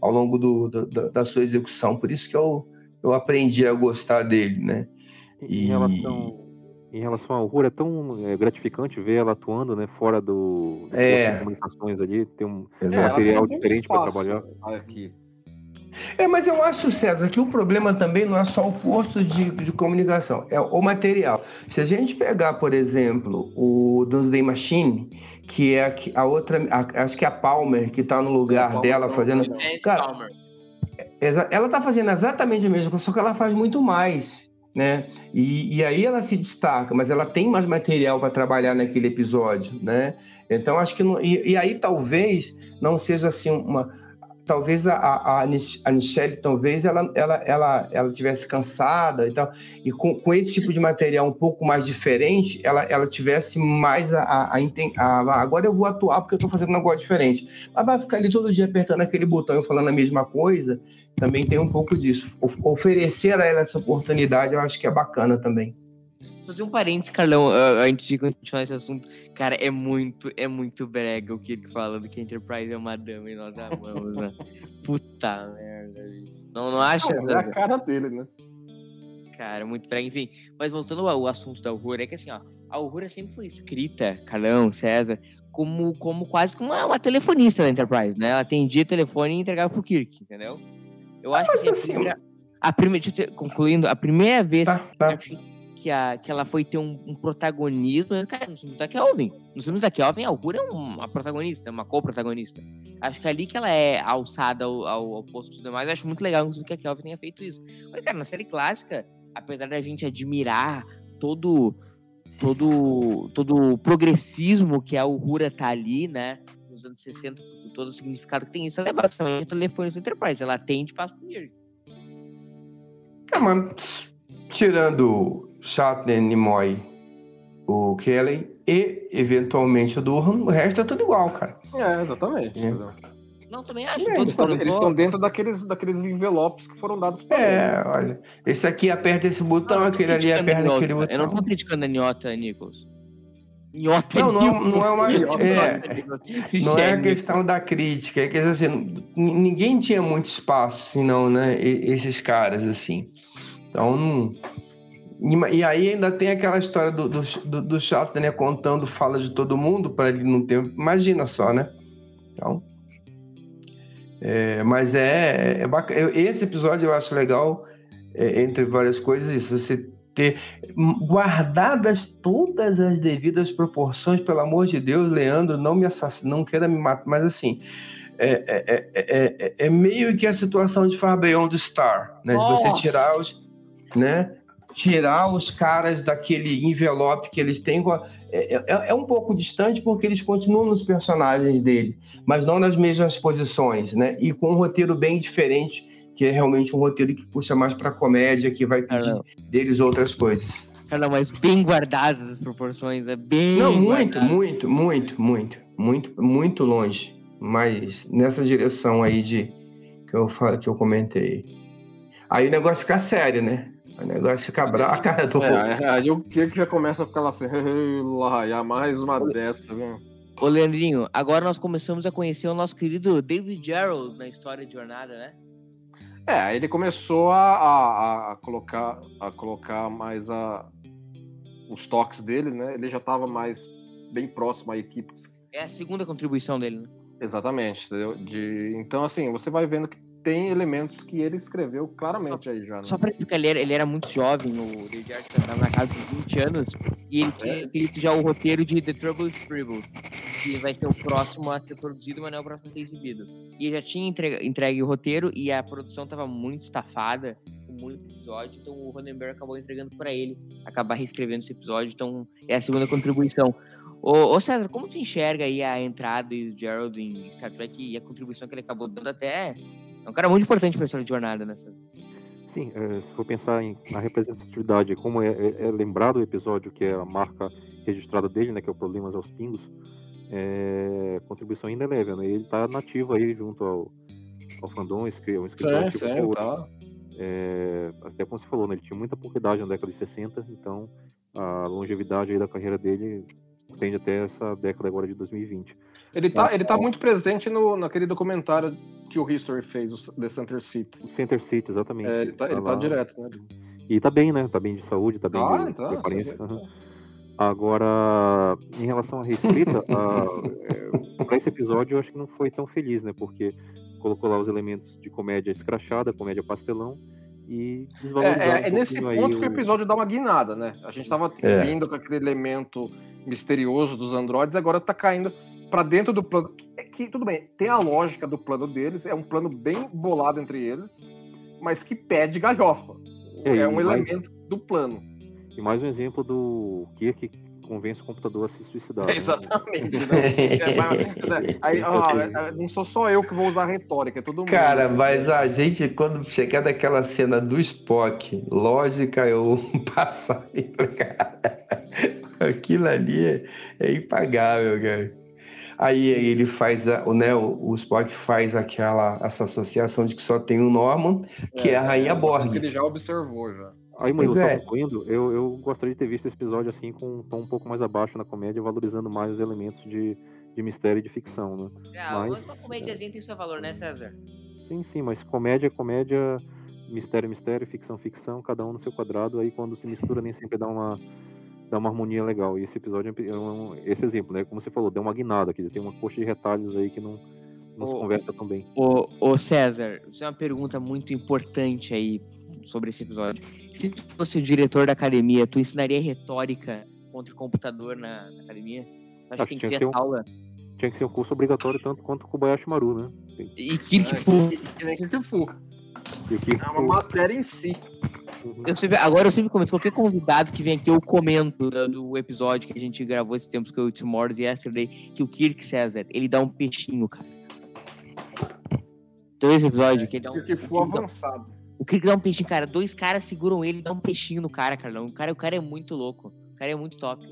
ao longo do, do da sua execução. Por isso que eu, eu aprendi a gostar dele, né? Em, e... relação, em relação ao Rura, é tão é, gratificante ver ela atuando, né, fora do, do é. comunicações ali, tem um, é, material diferente para trabalhar. Aqui. É, mas eu acho, César, que o problema também não é só o posto de, de comunicação, é o material. Se a gente pegar, por exemplo, o Doomsday Machine, que é a, a outra, a, acho que é a Palmer, que está no lugar dela fazendo. Cara, ela está fazendo exatamente a mesma coisa, só que ela faz muito mais né? E, e aí ela se destaca, mas ela tem mais material para trabalhar naquele episódio, né? Então acho que não, e, e, aí talvez não seja assim uma talvez a, a, a Michelle, talvez ela, ela, ela, ela tivesse cansada e tal, e com, com esse tipo de material um pouco mais diferente, ela, ela tivesse mais a, a, a, agora eu vou atuar porque eu estou fazendo um negócio diferente. Ela vai ficar ali todo dia apertando aquele botão e falando a mesma coisa, também tem um pouco disso. oferecer a ela essa oportunidade, eu acho que é bacana também fazer um parênteses, Carlão, antes de continuar esse assunto. Cara, é muito, é muito brega o que ele fala do que a Enterprise é uma dama e nós amamos, né? Puta merda, Não, não acha? Não, é a cara dele, né? Cara, muito brega. Enfim, mas voltando ao assunto da Aurora, é que assim, ó, a Aurora sempre foi escrita, Carlão, César, como, como quase como uma, uma telefonista da Enterprise, né? Ela atendia telefone e entregava pro Kirk, entendeu? Eu acho que assim, a assim, primeira, a primeira, concluindo, a primeira vez tá, tá. que que, a, que ela foi ter um, um protagonismo. Cara, nos filmes da Kelvin. Nos filmes da Kelvin, a Uhura é uma protagonista, uma co-protagonista. Acho que é ali que ela é alçada ao, ao, ao posto dos demais. Acho muito legal, que a Kelvin tenha feito isso. Mas, cara, na série clássica, apesar da gente admirar todo todo todo o progressismo que a Uhura tá ali, né? Nos anos 60, todo o significado que tem isso, ela é basicamente a telefone Enterprise. Ela atende e passa pro Mirk. É, mas tirando Shatner, Nimoy, o Kelly e, eventualmente, o Durham, o resto é tudo igual, cara. É, exatamente. É. Não, também acho. É, eles estão dentro daqueles, daqueles envelopes que foram dados para É, ele. olha. Esse aqui aperta esse botão, não, aquele ali aperta aquele botão. Eu não tô criticando a Niota, Nichols. Niota não, não, não é uma. É, não é a questão da crítica, é que assim, ninguém tinha muito espaço, senão, né? Esses caras, assim. Então, não E, e aí ainda tem aquela história do, do, do, do chato, né? Contando fala de todo mundo para ele não ter. Imagina só, né? Então. É, mas é, é bacana. Esse episódio eu acho legal, é, entre várias coisas, isso. Você ter guardadas todas as devidas proporções, pelo amor de Deus, Leandro, não me assassine, não queira me matar, mas assim, é, é, é, é, meio que a situação de Far Beyond the Star, né? De você tirar os, né? Tirar os caras daquele envelope que eles têm. É, é, um pouco distante porque eles continuam nos personagens dele, mas não nas mesmas posições, né? E com um roteiro bem diferente que é realmente um roteiro que puxa mais para comédia, que vai pedir deles outras coisas. Cara, mas bem guardadas as proporções, é bem. Não, muito, muito, muito, muito, muito, muito longe. Mas nessa direção aí de que eu, que eu comentei. Aí o negócio fica sério, né? O negócio fica bravo, a cara do. É, aí o que que já começa a ficar lá assim, lá, mais uma dessa, viu? Ô, Leandrinho, agora nós começamos a conhecer o nosso querido David Gerald na história de jornada, né? É, ele começou a, a, a, colocar, a colocar mais a, os toques dele, né? Ele já estava mais bem próximo à equipe. É a segunda contribuição dele, né? Exatamente. De, então, assim, você vai vendo que tem elementos que ele escreveu claramente só, aí já. Né? Só para explicar, ele era, ele era muito jovem, o David Arthur estava na casa dos 20 anos, e ele tinha é. escrito já o roteiro de The Trouble with Scribble, que vai ser o próximo a ser produzido, mas não é o próximo a ser exibido. E ele já tinha entregue, entregue o roteiro e a produção estava muito estafada, com muito episódio, então o Ronenberg acabou entregando para ele acabar reescrevendo esse episódio, então é a segunda contribuição. Ô, ô, César, como tu enxerga aí a entrada do Gerald em Star Trek e a contribuição que ele acabou dando até é um cara muito importante para a história de jornada nessa. Sim, é, se for pensar em, na representatividade, como é, é, é, lembrado o episódio que é a marca registrada dele, né, que é o Problemas aos Pingos, é, contribuição ainda é leve, né? Ele está nativo aí junto ao, ao fandom, é um escritor sim, sim, tá. é, até como você falou, né, ele tinha muita pouca idade na década de 60, então a longevidade aí da carreira dele tende até essa década agora de 2020. Ele tá, ele tá muito presente no, naquele documentário que o History fez, o The Center City. Center City, exatamente. É, ele tá, ele tá, tá direto, né? E tá bem, né? Tá bem de saúde, tá bem ah, de, tá, de aparência. Uhum. Agora, em relação à reescrita, é, para esse episódio eu acho que não foi tão feliz, né? Porque colocou lá os elementos de comédia escrachada, comédia pastelão, e é, é, é nesse ponto que o episódio dá uma guinada, né? A gente tava é. vindo com aquele elemento misterioso dos androides, agora tá caindo para dentro do plano. Que, que, tudo bem, tem a lógica do plano deles, é um plano bem bolado entre eles, mas que pede galhofa. É, é um mais, elemento do plano. E mais um exemplo do Kirk convence o computador a se suicidar. É, exatamente. Né? É, aí, ó, é, não sou só eu que vou usar retórica, é todo mundo. Cara, mas a gente, quando chegar daquela cena do Spock, lógica, eu passar. Aquilo ali é, é impagável, cara. Aí ele faz, a, né, o, Spock faz aquela essa associação de que só tem o Norman, que é, é a Rainha Borg. que ele já observou, já. Aí, Murilo, é. concluindo, eu, eu gostaria de ter visto esse episódio assim com um tom um pouco mais abaixo na comédia, valorizando mais os elementos de, de mistério e de ficção, né? É, mas uma comédiazinha tem seu valor, né, César? Sim, sim, mas comédia, comédia, mistério, mistério, ficção, ficção, cada um no seu quadrado, aí quando se mistura nem sempre dá uma, dá uma harmonia legal. E esse episódio é um, esse exemplo, né? Como você falou, deu uma guinada, dizer, tem uma coxa de retalhos aí que não, não ô, se conversa tão bem. Ô, ô César, isso é uma pergunta muito importante aí sobre esse episódio. Se tu fosse o diretor da academia, tu ensinaria retórica contra o computador na, na academia? Acho, Acho que tem que ter um, aula. Tinha que ser um curso obrigatório tanto quanto o Kobayashi Maru, né? Tem. E Kirk é, Fu. Que nem Kirk Fu. É uma matéria em si. Eu sempre, agora eu sempre comento, qualquer convidado que vem aqui, eu comento do, do episódio que a gente gravou esses tempos que eu Tomorrow's Yesterday, que o Kirk César, ele dá um peixinho, cara. Dois episódios é, que ele dá um. Avançado. O Kirk dá um peixinho, cara. Dois caras seguram ele e dão um peixinho no cara, Carlão. O cara, o cara é muito louco. O cara é muito top.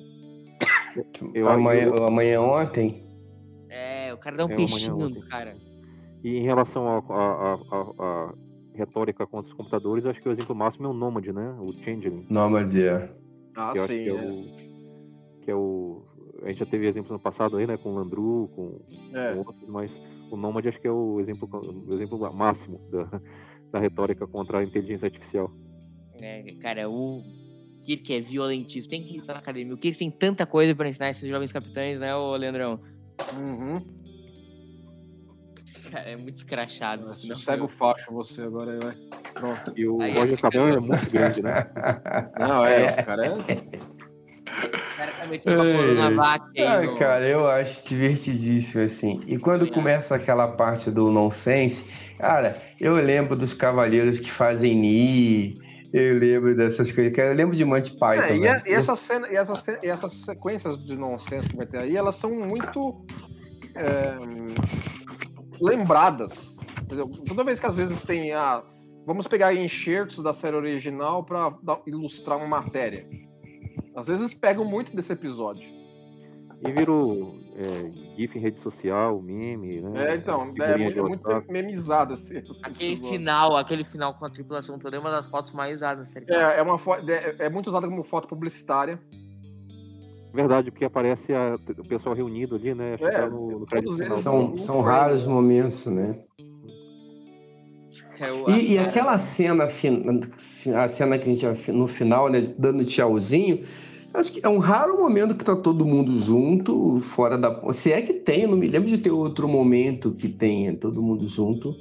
Eu, amanhã, eu... amanhã ontem. É, o cara dá um é, peixinho no cara. E em relação à retórica contra os computadores, acho que o exemplo máximo é o Nomad, né? O Changeling. Nomad, é. Ah, que sim. Que é, é, O, que é o. A gente já teve exemplos no passado aí, né? Com o Landru, com, é. com outros, mas o Nomad acho que é o exemplo, o exemplo máximo da, da retórica contra a inteligência artificial. É, cara, o. Kirk é violentíssimo, tem que estar na academia. O Kirk tem tanta coisa pra ensinar esses jovens capitães, né, ô Leandrão? Uhum. Cara, é muito escrachado. É, Sossega o facho você agora vai. Pronto. E o Aí é Roger Cabral é muito grande, né? Não, é, o cara é. O cara tá metendo uma aí. Ah, no- cara, eu acho divertidíssimo, assim. E quando Obrigado. começa aquela parte do nonsense, cara, eu lembro dos cavaleiros que fazem Ni, eu lembro dessas coisas, cara, eu lembro de Monty Python. É, e, né? a- e essa cena, e, essa e essas sequências de nonsense que vai ter aí, elas são muito é, lembradas. Por exemplo, Toda vez que às vezes tem a. Vamos pegar enxertos da série original para ilustrar uma matéria. Às vezes pegam muito desse episódio. E virou é, GIF em rede social, meme, né? É, então, é muito, é muito memizado esse, esse Aquele episódio. final, aquele final com a tripulação toda é uma das fotos mais usadas. É, é, uma fo- é, é muito usada como foto publicitária. Verdade, porque aparece a- o pessoal reunido ali, né? Acho É, tá no, no todos eles São, são raros momentos, né? É E, e a- aquela cena, a cena que a gente já- no final, né, dando tchauzinho, acho que é um raro momento que tá todo mundo junto, fora da. Se é que tem, eu não me lembro de ter outro momento que tenha todo mundo junto,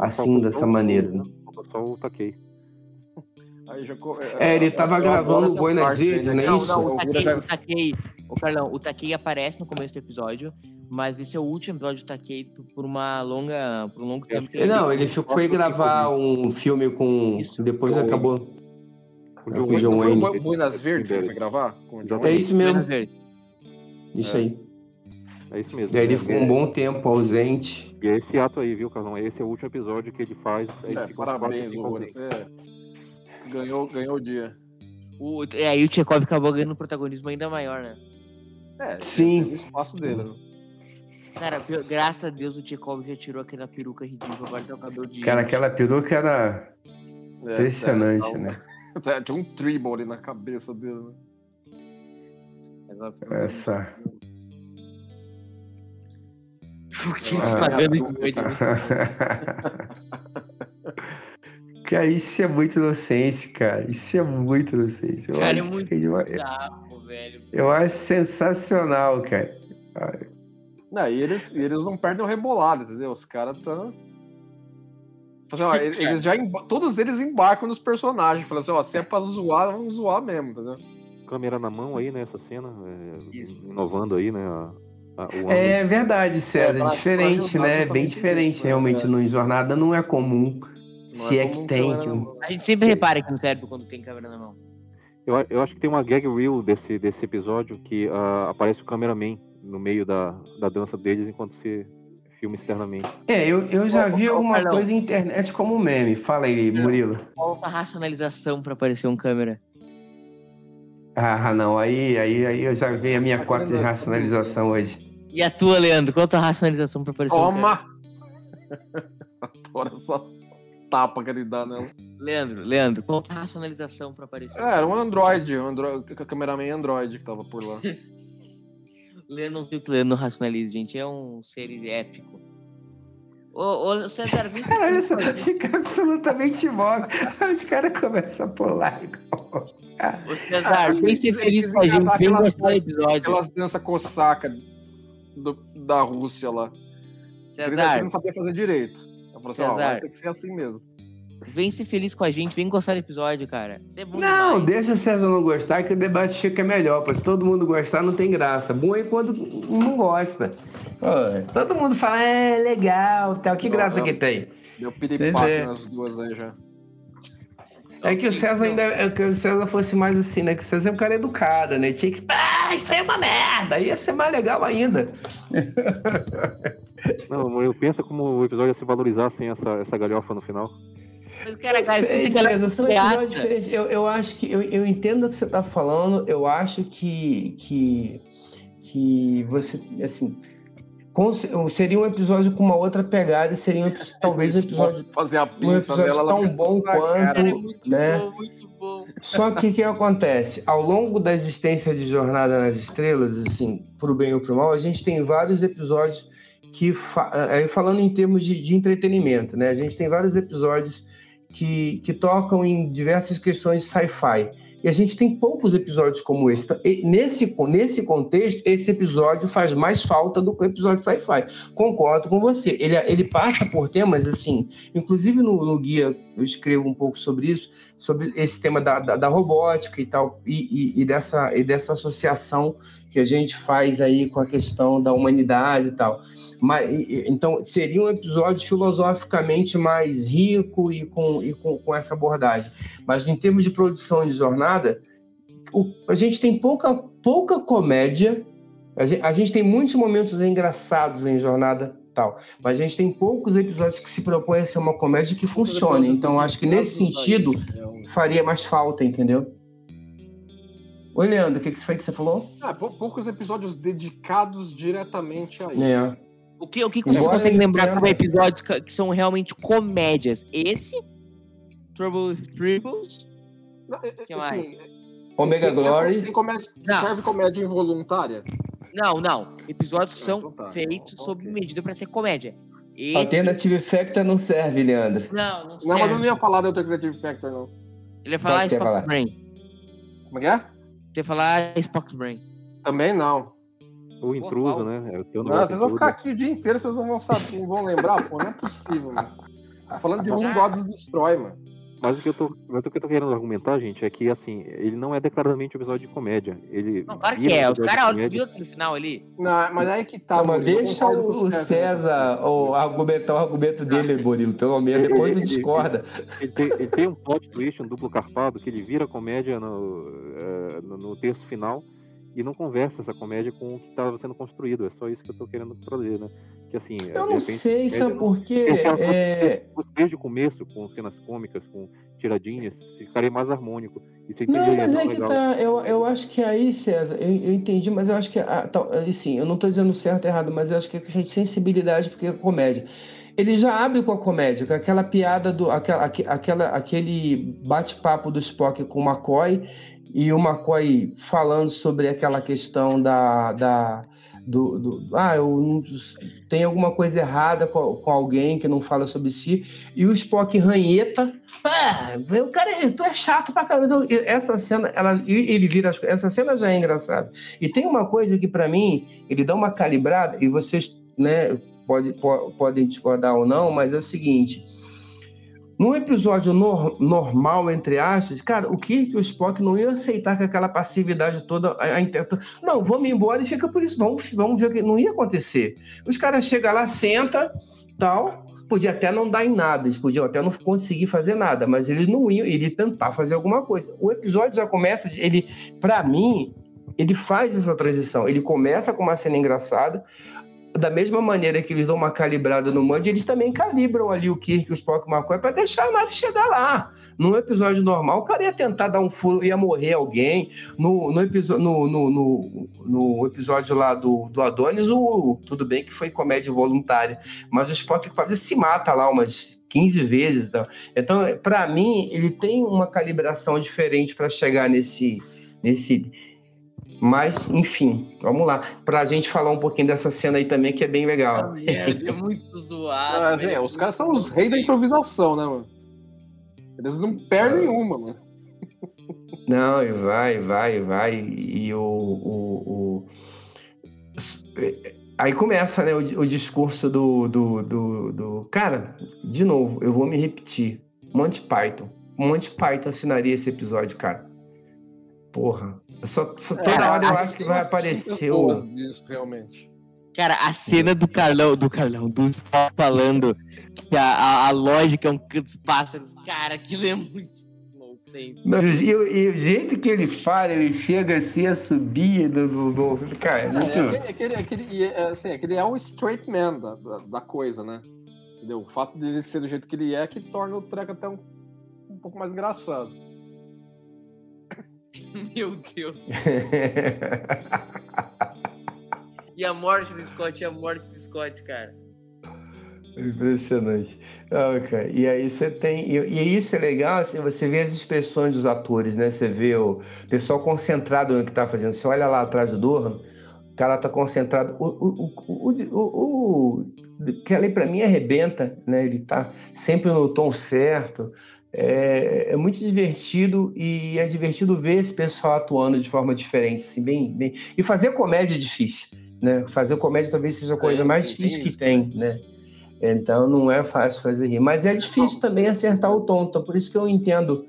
assim, dessa maneira. né? Só o Takei. Aí já co- É, ele tava gravando o Boi aí, Redes, né? não é Não, o Takei, o Takei, o Carlão, o Takei aparece no começo do episódio, mas esse é o último episódio do Takei por uma longa, por um longo tempo. que Não, ele foi- foi gravar um filme com. Isso. Depois acabou. O É, John com Wayne. John foi Wayne. o Boi- Buenas Verdes que ele foi gravar? O É isso mesmo. Isso aí. É isso mesmo. E aí ele É, ficou um bom tempo ausente. E é esse ato aí, viu, Carlão? Esse é o último episódio que ele faz. É, parabéns, meses. Você ganhou, ganhou o dia. O, e aí o Tchekov acabou ganhando um protagonismo ainda maior, né? É, Sim. o espaço dele. Né? Cara, graças a Deus o Tchekov já tirou aquela peruca ridícula, agora tem o cabelo de. Cara, aquela peruca era É, impressionante, é, né? é, Tinha um tribal ali na cabeça dele. Né? Agora, Essa. O que Ah, pagando é, de. cara, isso é muito inocente, cara. Isso é muito inocente. Eu Cara, é acho muito que demais. bizarro, velho. Eu acho sensacional, cara. Não, e eles, eles não perdem o rebolado, entendeu? Os caras estão. Assim, ó, eles já emba- todos eles embarcam nos personagens. Falam assim, ó, se é pra zoar, vamos zoar mesmo, entendeu? Câmera na mão aí, né? Essa cena. é, Isso. inovando aí, né? a-. É verdade, É, César. pra- diferente, pra ajudar né? Bem diferente, né? realmente. É. No Jornada não é comum. Não Se é como que tem, que- mão. A gente sempre repara aqui no cérebro quando tem câmera na mão. Eu, eu acho que tem uma gag reel desse, desse episódio que ah, aparece o cameraman no meio da, da dança deles enquanto se filma externamente. É, eu, eu já vi alguma coisa na internet como meme. Fala aí, Murilo. Falta racionalização pra aparecer um câmera. Ah, não. Aí, aí, aí eu já vi a minha Tá cota de racionalização hoje. E a tua, Leandro? Qual a tua racionalização pra aparecer um câmera? Toma! Adoro essa tapa que ele dá nela. Leandro, Leandro, qual a racionalização pra aparecer? É, era um Android, um Android, o cameraman Android que tava por lá. Leandro não viu que o Leandro racionaliza, gente. É um ser épico. Ô, ô César, se Cara, olha só, fica absolutamente imóvel. Os caras começam a pular. igual. Ô, Cesar, vem ser feliz com a gente, vem aquelas gostar do danças- episódio. Aquelas danças cossaca do- da Rússia lá. Cesar, não sabia fazer direito. Falei assim, ó, ter que ser assim mesmo. vem ser feliz com a gente, vem gostar do episódio, cara. É bom Não, demais. deixa o César não gostar, que o debate fica melhor. Pô. Se todo mundo gostar, não tem graça. Bom é quando não gosta. Pô, todo mundo fala, é legal, tal. Que Não, graça não. que tem. Deu piripaque é. nas duas aí já. É que o César ainda. É que o César fosse mais assim, né? Que o César é um cara educado, né? Tinha que. Ah, isso aí é uma merda! Ia ser mais legal ainda. Não, eu pensa como o episódio ia se valorizar sem essa, essa galhofa no final. Mas, cara, cara, são episódios diferentes. Eu, eu acho que. Eu, eu entendo o que você tá falando. Eu acho que. que, que você. Assim. com- seria um episódio com uma outra pegada seria um- talvez um episódio fazer a um episódio dela. ela tão bom. Cara, é quanto, muito né? bom, muito bom. Só que o que acontece? Ao longo da existência de Jornada nas Estrelas, assim, pro bem ou pro mal, a gente tem vários episódios que, falando em termos de, de entretenimento, né? A gente tem vários episódios que, que tocam em diversas questões de sci-fi. E a gente tem poucos episódios como esse. Então, nesse, nesse contexto, esse episódio faz mais falta do que o episódio sci-fi. Concordo com você. Ele, ele passa por temas, assim, inclusive no, no, guia eu escrevo um pouco sobre isso, sobre esse tema da, da, da robótica e tal, e, e, e, dessa, e dessa associação que a gente faz aí com a questão da humanidade e tal. Mas, então, seria um episódio filosoficamente mais rico e com, e com, com essa abordagem. Mas, em termos de produção de jornada, o, a gente tem pouca, pouca comédia, a gente, a gente tem muitos momentos engraçados em jornada tal. Mas a gente tem poucos episódios que se propõem a ser uma comédia que funcione. Então, acho que nesse sentido é faria mais falta, entendeu? Oi, Leandro, o que, que foi que você falou? Ah, poucos episódios dedicados diretamente a isso. É. O que, o que, vocês conseguem lembrar como episódios que são realmente comédias? Esse? Trouble Tribbles? É, que é, mais? Assim, Omega tem, Glory. Tem comédia, serve comédia involuntária? Não, não. Episódios que são então tá. feitos sob okay. medida para ser comédia. Esse... Alternative Factor não serve, Leandro. Não, não serve. Não, mas eu não ia falar da Alternative Factor, não. Ele ia falar Spock's Brain. Como é que é? Você ia falar Spock's Brain. Também não. O intruso, pô, né? É o teu não, vocês vão ficar aqui o dia inteiro, vocês não vão saber, não vão lembrar, pô, não é possível, mano. Tá falando de um Gods Destroy, mano. Mas o que eu tô, o que eu tô querendo argumentar, gente, é que assim, ele não é declaradamente um episódio de comédia. Ele não, claro que é. Os caras viu no final ali. Não, mas aí que tá, mano. Deixa o, o César o argumentar o argumento dele, Murilo. Pelo menos depois ele, discorda. Ele, tem, ele, tem, um plot twist, um duplo carpado, que ele vira comédia no, uh, no, no terço final e não conversa essa comédia com o que estava sendo construído. É só isso que eu estou querendo trazer, né? Que assim, eu não repente, sei, sabe por quê? É... Desde o começo, com cenas cômicas, com tiradinhas, ficaria mais harmônico. não, mas é que tá. Eu, eu acho que aí, César, eu, eu entendi, mas eu acho que. Ah, tá, assim, eu não estou dizendo certo ou errado, mas eu acho que é questão de sensibilidade, porque é comédia ele já abre com a comédia, com aquela piada do aquela, aquela aquele bate-papo do Spock com o McCoy e o McCoy falando sobre aquela questão da. da do, do, ah, eu tem alguma coisa errada com, com, alguém que não fala sobre si, e o Spock ranheta, ah, o cara é, tu é chato pra caramba. Então, essa cena, ela, ele vira, essa cena já é engraçada. E tem uma coisa que, para mim, ele dá uma calibrada, e vocês, né, pode, podem discordar ou não, mas é o seguinte num episódio no, normal, entre aspas, cara, o que o Spock não ia aceitar com aquela passividade toda, a, a, não, vamos embora e fica por isso, vamos, vamos ver o que não ia acontecer. Os caras chegam lá, senta, tal, podia até não dar em nada, eles podiam até não conseguir fazer nada, mas eles não iam, ele tentar fazer alguma coisa. O episódio já começa, ele, para mim, ele faz essa transição. Ele começa com uma cena engraçada, da mesma maneira que eles dão uma calibrada no Mand, eles também calibram ali o Kirk e o Spock McCoy para deixar a nave chegar lá. Num episódio normal, o cara ia tentar dar um furo, ia morrer alguém. No, no, no, no, no episódio lá do, do Adonis, o, tudo bem que foi comédia voluntária, mas o Spock quase se mata lá umas 15 vezes. Então, então para mim, ele tem uma calibração diferente para chegar nesse, nesse mas, enfim, vamos lá. Pra gente falar um pouquinho dessa cena aí também, que é bem legal. É, é muito zoado. Mas, é, os caras são os reis da improvisação, né, mano? Eles não perdem uma, mano. Não, e vai, vai, vai. E o, o, o... Aí começa né, o, o discurso do, do, do, do, Cara, de novo, eu vou me repetir. Monty Python. Monty Python assinaria esse episódio, cara. Porra. Só, só toda é, hora eu acho que vai aparecer o. Disso, realmente. Cara, a cena do Carlão, do Carlão, do falando que a, a, a, lógica é um dos pássaros, cara, aquilo é muito não, e, e, o jeito que ele fala, ele chega assim a subir no. no, no cara, é, muito... é, aquele, aquele, é, assim, aquele é um straight man da, da, da, coisa, né? Entendeu? O fato dele ser do jeito que ele é que torna o treco até um, um pouco mais engraçado. Meu Deus. e a morte do Scott, e a morte do Scott, cara. Impressionante. Ah, cara. E aí você tem. E, e, isso é legal, assim, você vê as expressões dos atores, né? Você vê o pessoal concentrado no que tá fazendo. Você olha lá atrás do Dorhan, o cara tá concentrado. O, o, o, o, o que ali para mim arrebenta, né? Ele tá sempre no tom certo é, é, muito divertido e é divertido ver esse pessoal atuando de forma diferente, assim, bem, bem... E fazer comédia é difícil, né? Fazer comédia talvez seja a coisa sim, mais difícil que tem, né? Então não é fácil fazer rir. Mas é difícil também acertar o tom, então por isso que eu entendo.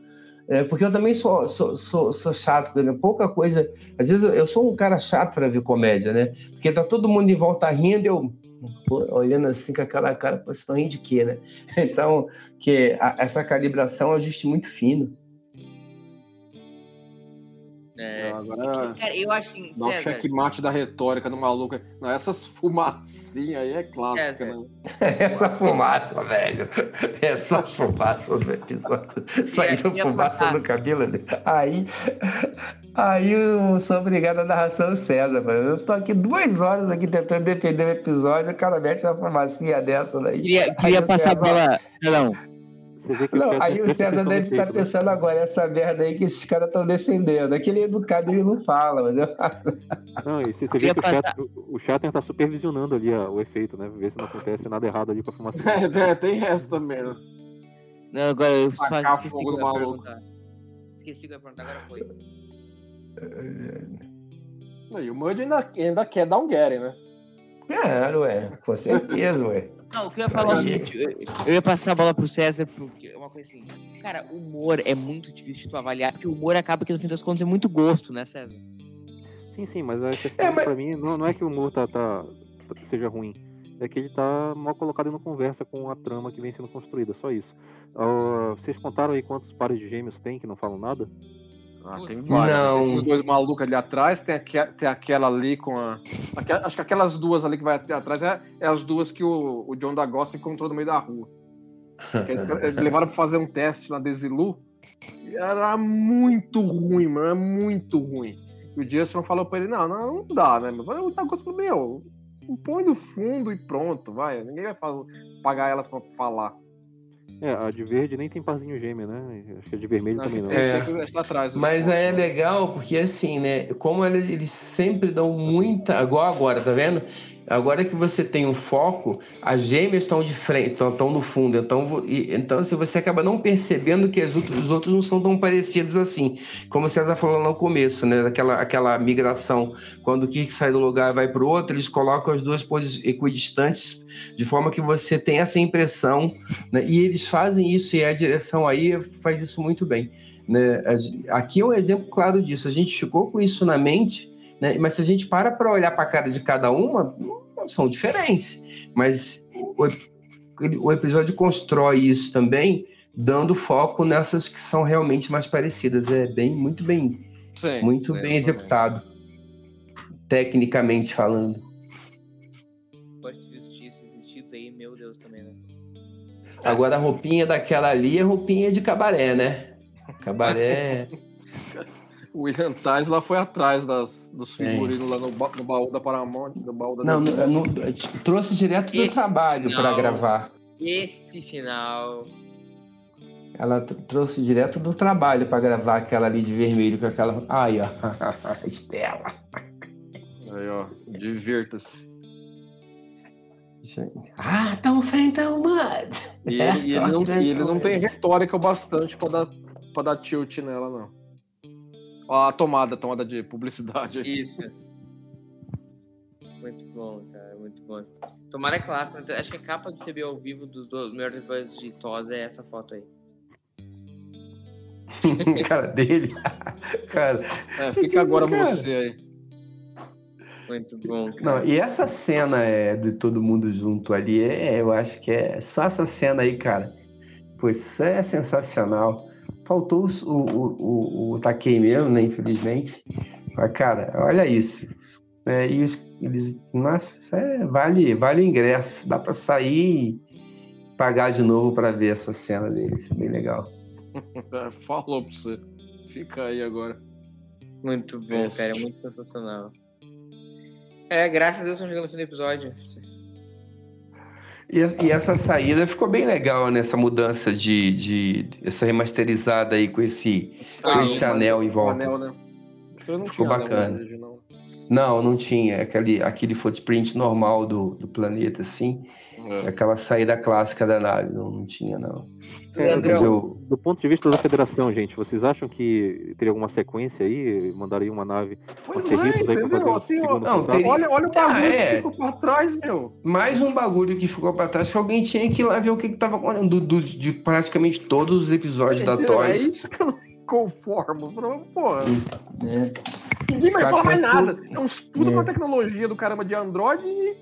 É, porque eu também sou, sou, sou, sou chato, pouca coisa. Às vezes eu, eu sou um cara chato para ver comédia, né? Porque tá todo mundo em volta rindo, eu pô, olhando assim com aquela cara, vocês estão rindo de quê, né? Então, que a, essa calibração é um ajuste muito fino. É, agora, cara, eu acho assim, dá um checkmate da retórica do maluco. Não, essas fumacinhas aí é clássica, César. né? Essa fumaça, velho. Essa fumaça do episódio. Saindo fumaça no cabelo dele. Aí, aí eu sou obrigado a narração César, mano. Eu tô aqui duas horas aqui tentando defender o episódio, o cara mete uma fumacinha dessa daí. Queria, queria passar a bola. Não, não, aí o César deve estar pensando agora, essa merda aí que esses caras estão defendendo. Aquele educado ele não fala, mas eu... Não, e se você vê que passar... o, Chatham está supervisionando ali ó, o efeito, né? Ver se não acontece nada errado ali com a fumaça. É, tem essa também, né? Não, agora eu faço, esqueci fogo no maluco. Esqueci que eu ia perguntar, agora foi. E o Mud ainda, ainda quer dar um Gary, né? Claro, ué. Com certeza, ué. Não, o que eu ia falar é o seguinte, eu, eu ia passar a bola pro César, porque é uma coisa assim, cara, humor é muito difícil de tu avaliar, porque o humor acaba que no fim das contas é muito gosto, né, César? Sim, sim, mas a questão é, mas... pra mim não, não é que o humor tá, tá, seja ruim, é que ele tá mal colocado em conversa com a trama que vem sendo construída, só isso. Uh, vocês contaram aí quantos pares de gêmeos tem que não falam nada? Ah, tem vários. Não. Esses dois malucos ali atrás, tem, aqu tem aquela ali com a. Aquela, acho que aquelas duas ali que vai atrás é, é as duas que o, o John da Gosta encontrou no meio da rua. Eles, levaram pra fazer um teste na Desilu. E era muito ruim, mano. Era muito ruim. E o Jason falou pra ele: não, não, não dá, né? Mas o Dagosta falou: meu, põe no fundo e pronto, vai. Ninguém vai pagar elas pra falar. É, a de verde nem tem parzinho gêmeo, né? Acho que a de vermelho também não. É, está atrás, mas é legal porque assim, né? Como eles sempre dão muita. Igual agora, tá vendo? Agora que você tem um foco, as gêmeas estão de frente, estão, no fundo. Então, então você acaba não percebendo que os outros não são tão parecidos assim. Como o César falou no começo, né? Aquela, aquela migração. Quando o Kirk sai do lugar e vai para o outro, eles colocam as duas poses equidistantes, de forma que você tem essa impressão. Né? E eles fazem isso, e a direção aí faz isso muito bem. Né? Aqui é um exemplo claro disso. A gente ficou com isso na mente né? Mas se a gente para para olhar para a cara de cada uma, são diferentes. Mas o, o episódio constrói isso também, dando foco nessas que são realmente mais parecidas. É bem, muito bem, sim, muito sim, bem executado, tecnicamente falando. Gosto de vestir esses vestidos aí, meu Deus, também, né? Agora a roupinha daquela ali é roupinha de cabaré, né? Cabaré. O William Tais lá foi atrás das, dos figurinos é. lá no, no, baú da Paramount, no baú da Não, no, no, trouxe direto do Esse trabalho para gravar. Este final. Ela trouxe direto do trabalho para gravar aquela ali de vermelho com aquela. Ai, ó. Estela. Aí, ó. Divirta-se. Ah, tão feito tão mud. E ele, e ele, não, e ele não tem retórica o bastante para dar, pra dar tilt nela, não. Ó, a tomada, a tomada de publicidade. Isso. Muito bom, cara, muito bom. Tomara que lá, acho que a capa do TB ao vivo dos melhores Buzz de Tosa é essa foto aí. cara dele. cara. É, fica agora cara. você aí. Muito bom, cara. Não, e essa cena é, de todo mundo junto ali, é, eu acho que é só essa cena aí, cara. Pois é sensacional. Faltou o, o, o, o Takei mesmo, né? Infelizmente. Mas, cara, olha isso. É, e os, eles, nossa, é, vale, vale o ingresso. Dá para sair e pagar de novo para ver essa cena deles. Bem legal. Falou pra você. Fica aí agora. Muito bom, Best. cara. É muito sensacional. É, graças a Deus estão chegando no fim do episódio. E, e, essa saída ficou bem legal nessa mudança de, de essa remasterizada aí com esse, ah, com esse anel em volta. Anel, né? Ficou bacana. Não, não tinha. Aquele, aquele footprint normal do, do planeta, assim. É. Aquela saída clássica da nave. Não, não tinha, não. É, eu- do ponto de vista da federação, gente, vocês acham que teria alguma sequência aí? Mandaria uma nave Pois é, entendeu? Assim, segundo não, olha, olha o Ah, bagulho é. que ficou pra trás, meu. Mais um bagulho que ficou pra trás que alguém tinha que ir lá ver o que, que tava acontecendo. Do, do- de praticamente todos os episódios da? É Toys. isso que eu conformo. Porra, né? ninguém vai falar mais nada. É uns puta É. uma tecnologia do caramba de Android e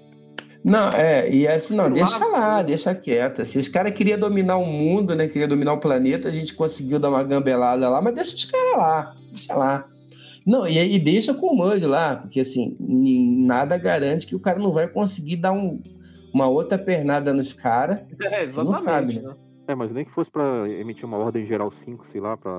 Não, é, e assim, não, deixa lá, deixa quieta. Se os caras queriam dominar o mundo, né? Queria dominar o planeta, a gente conseguiu dar uma gambelada lá, mas deixa os caras lá, deixa lá. Não, e aí deixa com o Manjo lá, porque assim, nada garante que o cara não vai conseguir dar um- uma outra pernada nos caras. É, Não sabe, exatamente. né? né? É, mas nem que fosse pra emitir uma ordem geral 5, sei lá, pra,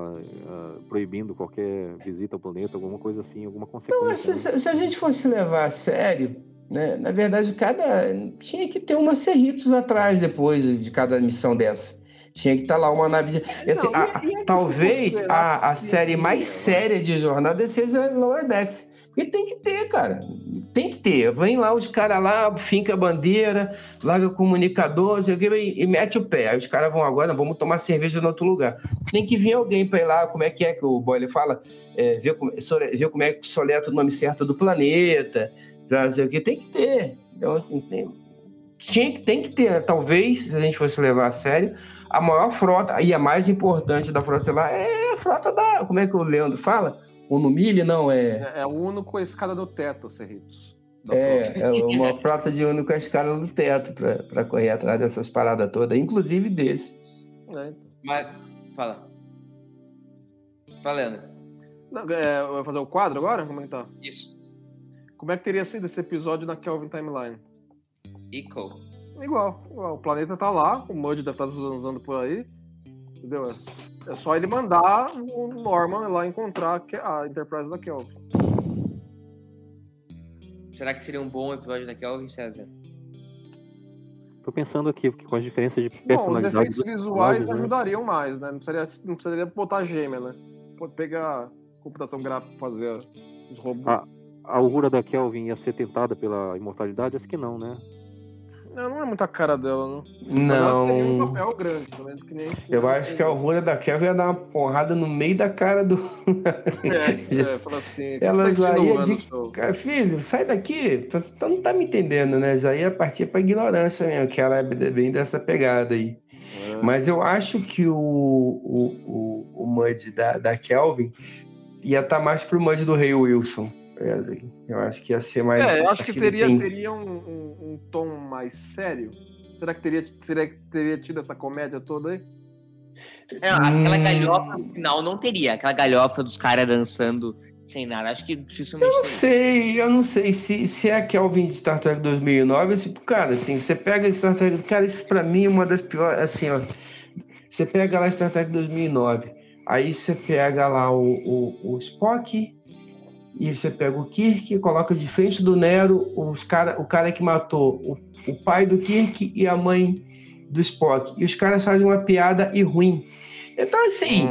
ah, proibindo qualquer visita ao planeta, alguma coisa assim, alguma consequência. se, né? se- a gente fosse levar a sério, né? Na verdade, cada tinha que ter uma Cerritos atrás depois de cada missão dessa. Tinha que estar lá uma nave. Assim, Não, a- é talvez a, a série mais que- séria de jornada seja Lower Decks. Porque tem que ter, cara. Tem que ter. Vem lá os caras lá, finca a bandeira, larga o comunicador, quê, e, e mete o pé. Aí os caras vão agora, vamos tomar cerveja em outro lugar. Tem que vir alguém para ir lá, como é que é que o Boyle fala? É, ver, como, ver como é que soleta o nome certo do planeta, sei o quê. Tem que ter. Então, assim, tem, tinha, que- tem que ter. Talvez, se a gente fosse levar a sério, a maior frota, e a mais importante da frota lá, é a frota da. Como é que o Leandro fala? O Numile, não, é. É, é o Uno com a escada do teto, frota. É, é uma frota de Uno com a escala do teto para correr atrás dessas paradas todas, inclusive desse. É, então. Mas, fala. Falando. Não, é, vai fazer o quadro agora? Como é que tá? Isso. Como é que teria sido esse episódio na Kelvin Timeline? Equal. Igual, igual. O planeta tá lá, o Mud deve estar zanzando por aí. Entendeu? É- só ele mandar o Norman lá encontrar a a Enterprise da Kelvin. Será que seria um bom episódio da Kelvin, César? Tô pensando aqui, porque com as diferenças de Bom, os personalidade efeitos visuais né? ajudariam mais, né? Não precisaria, não precisaria botar gêmea, né? Pode pegar computação gráfica fazer os robôs. Ah. A aurora da Kelvin ia ser tentada pela imortalidade? Acho que não, né? Não, não é muita cara dela, não. Mas ela teria um Não. papel grande também, que nem. Eu acho que a Aurora da Kelvin ia dar uma porrada no meio da cara do. É, é, fala assim. Ela tá já ia de- Cara, filho, sai daqui. Tu, tu não tá me entendendo, né? Já ia partir pra ignorância mesmo, que ela é bem dessa pegada aí. É. Mas eu acho que o, o, o, o Mud da, da Kelvin ia estar mais pro Mud do Rei Wilson. Wesley. Eu acho que ia ser mais. É, eu acho que ele teria, tem- teria um, um- um tom mais sério. Será que teria, será que teria tido essa comédia toda aí? É, aquela Hum. galhofa no final não teria. Aquela galhofa dos caras dançando sem nada. Acho que dificilmente Não teria. sei, eu não sei se, se é a Kelvin de Star Trek 2009, assim, cara, assim, você pega Star Trek, cara, isso pra mim é uma das piores, assim, ó, você pega lá Star Trek 2009, aí você pega lá o, o, o Spock, e você pega o Kirk, coloca de frente do Nero os cara, o cara que matou o, o pai do Kirk e a mãe do Spock, e os caras fazem uma piada e ruim. Então, assim,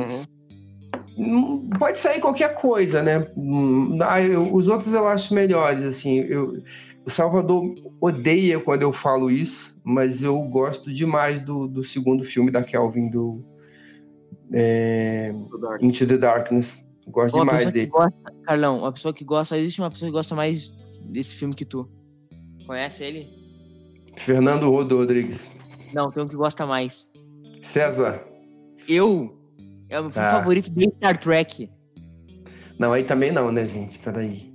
Hum, pode sair qualquer coisa, né? Hum, ah, os outros eu acho melhores, assim. Eu, o Salvador odeia quando eu falo isso, mas eu gosto demais do, do segundo filme da Kelvin, do é. Into the Darkness. Gosto Uma demais dele. gosta, Carlão, uma pessoa que gosta, existe uma pessoa que gosta mais desse filme que tu. Conhece ele? Fernando Rodo Rodrigues. Não, tem um que gosta mais. César. Eu é o meu filme Ah. favorito de Star Trek. Não, aí também não, né, gente? Peraí.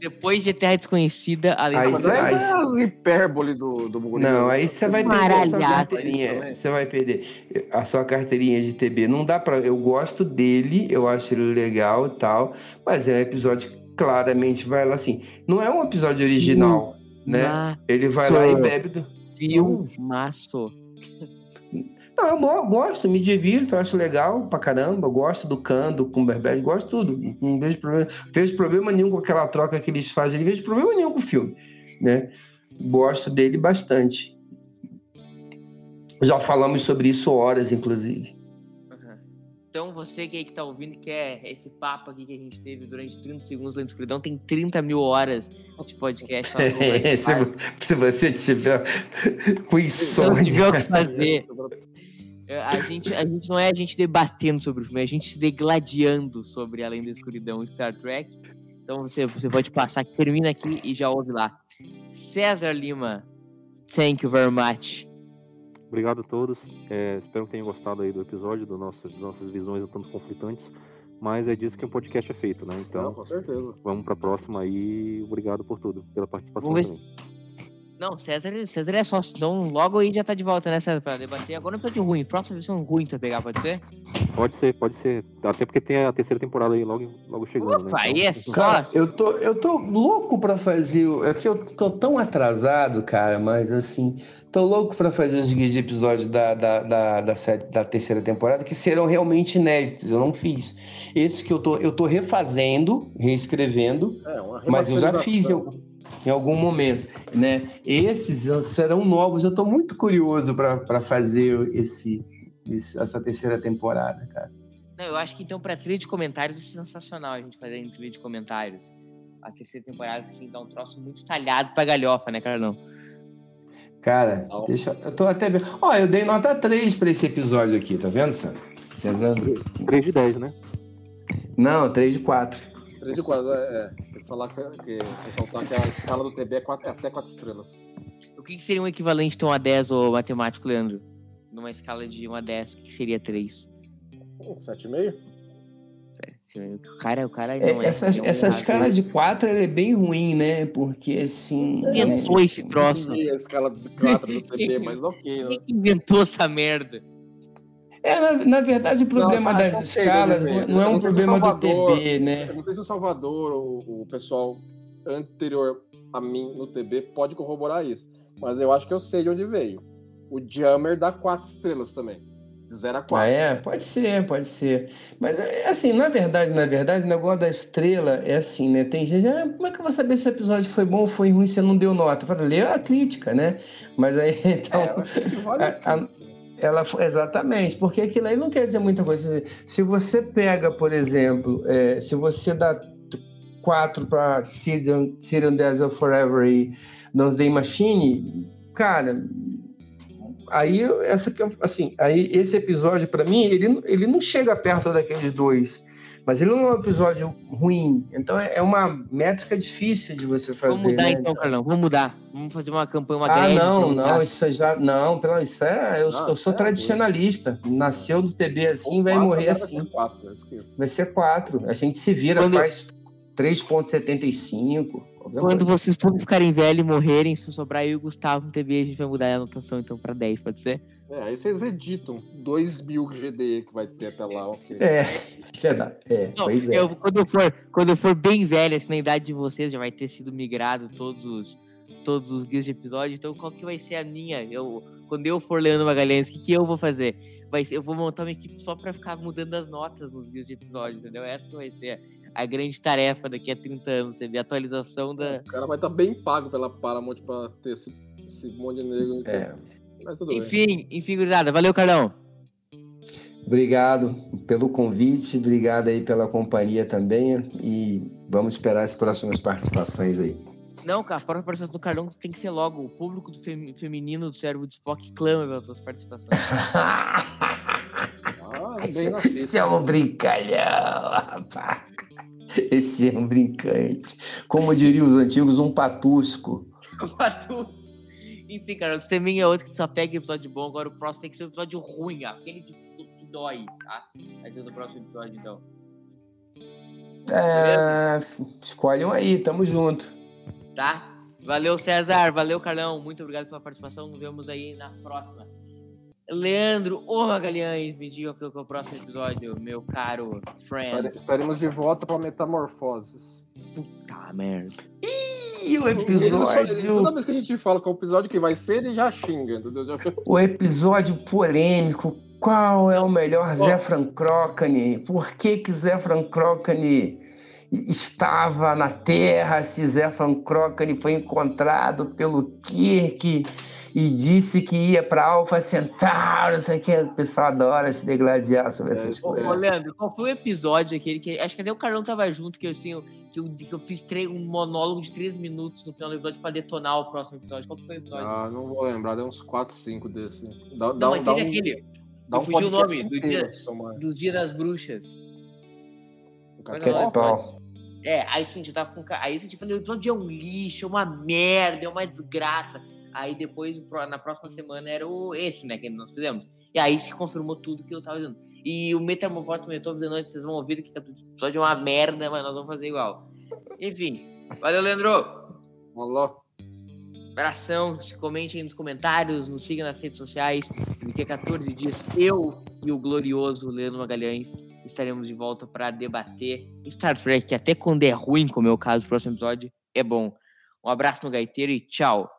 Depois de Terra Desconhecida, além Aí de aí é as hipérbole do, do Murilo. Não, aí você vai perder sua carteirinha. Você vai perder a sua carteirinha de TB. Não dá pra. Eu gosto dele, eu acho ele legal e tal, mas é um episódio que claramente vai lá assim. Não é um episódio original, né? Ele vai lá e bebe do. Filmaço. Não, eu go- gosto, me divirto, acho legal pra caramba. Gosto do Khan, do Cumberbatch, gosto de tudo. Não vejo problema, vejo problema nenhum com aquela troca que eles fazem, não vejo problema nenhum com o filme, né? Gosto dele bastante. Já falamos sobre isso horas, inclusive. Uhum. Então, você que aí que tá ouvindo, que é esse papo aqui que a gente teve durante 30 segundos na escuridão, tem 30 mil horas de podcast. é se, se você tiver com Se não tiver o que insônia. fazer. É, A gente, a gente não é a gente debatendo sobre o filme, é a gente se degladiando sobre Além da Escuridão e Star Trek. Então você, você pode passar, termina aqui e já ouve lá. César Lima, thank you very much. Obrigado a todos. É, espero que tenham gostado aí do episódio, do nosso, das nossas visões um tanto conflitantes. Mas é disso que o podcast é feito, né? Não, Então, com certeza. vamos para a próxima aí. Obrigado por tudo, pela participação. Vamos ver se... Não, César, César é sócio, então logo aí já tá de volta, né, César, pra debater. Agora não precisa de ruim, próxima versão ruim tu vai pegar, pode ser? Pode ser, pode ser. Até porque tem a terceira temporada aí logo, logo chegando, né? Opa, aí é só... Cara, eu tô, eu tô louco pra fazer. É que eu tô tão atrasado, cara, mas assim, tô louco pra fazer os guias de episódios da, da, da, da, série- da terceira temporada que serão realmente inéditos. Eu não fiz. Esses que eu tô, eu tô refazendo, reescrevendo, É, uma mas eu já fiz eu- em algum momento, né? Esses serão novos. Eu tô muito curioso pra pra fazer esse, esse- essa terceira temporada, cara. Não, eu acho que então pra trilha de comentários é sensacional a gente fazer em trilha de comentários. A terceira temporada, assim, dá um troço muito talhado pra galhofa, né, Carlão? Cara, Não. deixa eu tô até vendo. Ó, eu dei nota 3 pra esse episódio aqui, tá vendo, Sam? César? 3 de 10, né? Não, 3 de 4. 3 de 4, é, é. Tem que falar que, que ressaltar que a escala do TB é, quatro- é até 4 estrelas. O que, que seria um equivalente a um a 10, ô matemático, Leandro? Numa escala de 1 a 10, o que, que seria 3? Hum, 7,5? O cara, o cara É, não é. essa é um essa errado. escala de 4 ela é bem ruim, né? Porque assim. Inventou esse Não troço? vi a escala de 4 do TB, mas ok, né? Quem que inventou essa merda? É, na, na verdade, o problema Não, faz das escalas né, não, velho? não é um não o problema do Salvador- TB, né? Não sei se o Salvador, o, o pessoal anterior a mim no TB pode corroborar isso. Mas eu acho que eu sei de onde veio. O Jammer dá 4 estrelas também. De 0 a 4. Ah, é? Pode ser, pode ser. Mas, é, assim, na verdade, na verdade, o negócio da estrela é assim, né? Tem gente, ah, como é que eu vou saber se o episódio foi bom ou foi ruim se eu não deu nota? Para ler a crítica, né? Mas aí, então, É, vale a- a- ela exatamente, porque aquilo aí não quer dizer muita coisa. Se você pega, por exemplo, é, se você dá 4 para Syrian, Syrian of Forever e Doomsday Machine, cara, aí essa assim, aí esse episódio para mim, ele, ele não chega perto daqueles dois, mas ele não é um episódio ruim. Então é uma métrica difícil de você fazer. Vamos mudar né? então, Carlão. Vamos mudar. Vamos fazer uma campanha, uma Ah, não, não, isso já. Não, pelo, isso é. Eu, Não, eu sou é tradicionalista. Nasceu do TB assim, vai Quatro, morrer assim. Vai ser 4, eu esqueço. Vai ser 4. A gente se vira, Quando- faz 3,75. qualquer Quando coisa. vocês todos ficarem velhos e morrerem, se sobrar eu e o Gustavo no TB, a gente vai mudar a anotação então pra 10, pode ser? É, aí vocês editam 2 mil GD que vai ter até lá, ok. É. É, Não, pois é. eu- quando, eu for, quando eu for bem velho, assim, na idade de vocês, já vai ter sido migrado todos os, todos os guias de episódio. Então, qual que vai ser a minha? Eu, quando eu for Leandro Magalhães, o que, que eu vou fazer? Vai ser, eu vou montar uma equipe só pra ficar mudando as notas nos guias de episódio, entendeu? Essa que vai ser a grande tarefa daqui a 30 anos, teve a atualização da. O cara vai estar bem pago pela Paramount pra ter esse, esse monte de negro. É. Mas tudo bem. Enfim, enfim, gurizada. Valeu, Carlão. Obrigado pelo convite, obrigado aí pela companhia também. E vamos esperar as próximas participações aí. Não, cara, a próxima participação do Carlão tem que ser logo. O público do femi- feminino do cérebro de Spock clama pelas suas participações. Ah, bem na fita. é um brincalhão, rapaz. Esse é um brincante. Como diriam os antigos, um patusco. Patus. Enfim, cara, o também é outro que só pega episódio bom. Agora o próximo tem que ser um episódio ruim, aquele de, que dói, tá? Vai ser no próximo episódio, então. É, escolhe um aí, tamo junto. Tá? Valeu, César. Valeu, Carlão. Muito obrigado pela participação. Nos vemos aí na próxima. Leandro, ô Magalhães, me diga qual que é o próximo episódio, meu caro friend. Estaremos de volta para Metamorfoses. Puta merda. E o Ele só- ele- toda episódio, vez que a gente fala qual episódio que vai ser, ele já xinga, entendeu? Já... o episódio polêmico. Qual é o melhor Zé Francrócane? Por que que Zé Francrócane estava na Terra? Se Zé Francrócane foi encontrado pelo Kirk e disse que ia para Alpha Centauri, não sei o que. O pessoal adora se degladiar sobre É, essas coisas. ô, Leandro, qual foi o episódio aquele que. Acho que até o Carlão tava junto, que eu, assim, que eu, que eu fiz tre- um monólogo de três minutos no final do episódio pra detonar o próximo episódio. Qual foi o episódio? Ah, não vou lembrar, deu uns 4, 5 desse. Dá, não, dá, mas dá um, aquele dá um fugi o nome, do dia- dos Dias das Bruxas. Paul. É, aí sim, eu tava com. Aí assim, eu falei, o episódio é um lixo, é uma merda, é uma desgraça. Aí depois, na próxima semana, era o esse, né, que nós fizemos. E aí se confirmou tudo que eu tava dizendo. E o Metamorfose também, eu tô dizendo antes, vocês vão ouvir que o episódio é uma merda, mas nós vamos fazer igual. Enfim, valeu, Leandro! Alô? Abração, se comente aí nos comentários, nos siga nas redes sociais. Daqui a 14 dias, eu e o glorioso Leandro Magalhães estaremos de volta para debater Star Trek, até quando é ruim, como é o caso do próximo episódio, é bom. Um abraço no gaiteiro e tchau.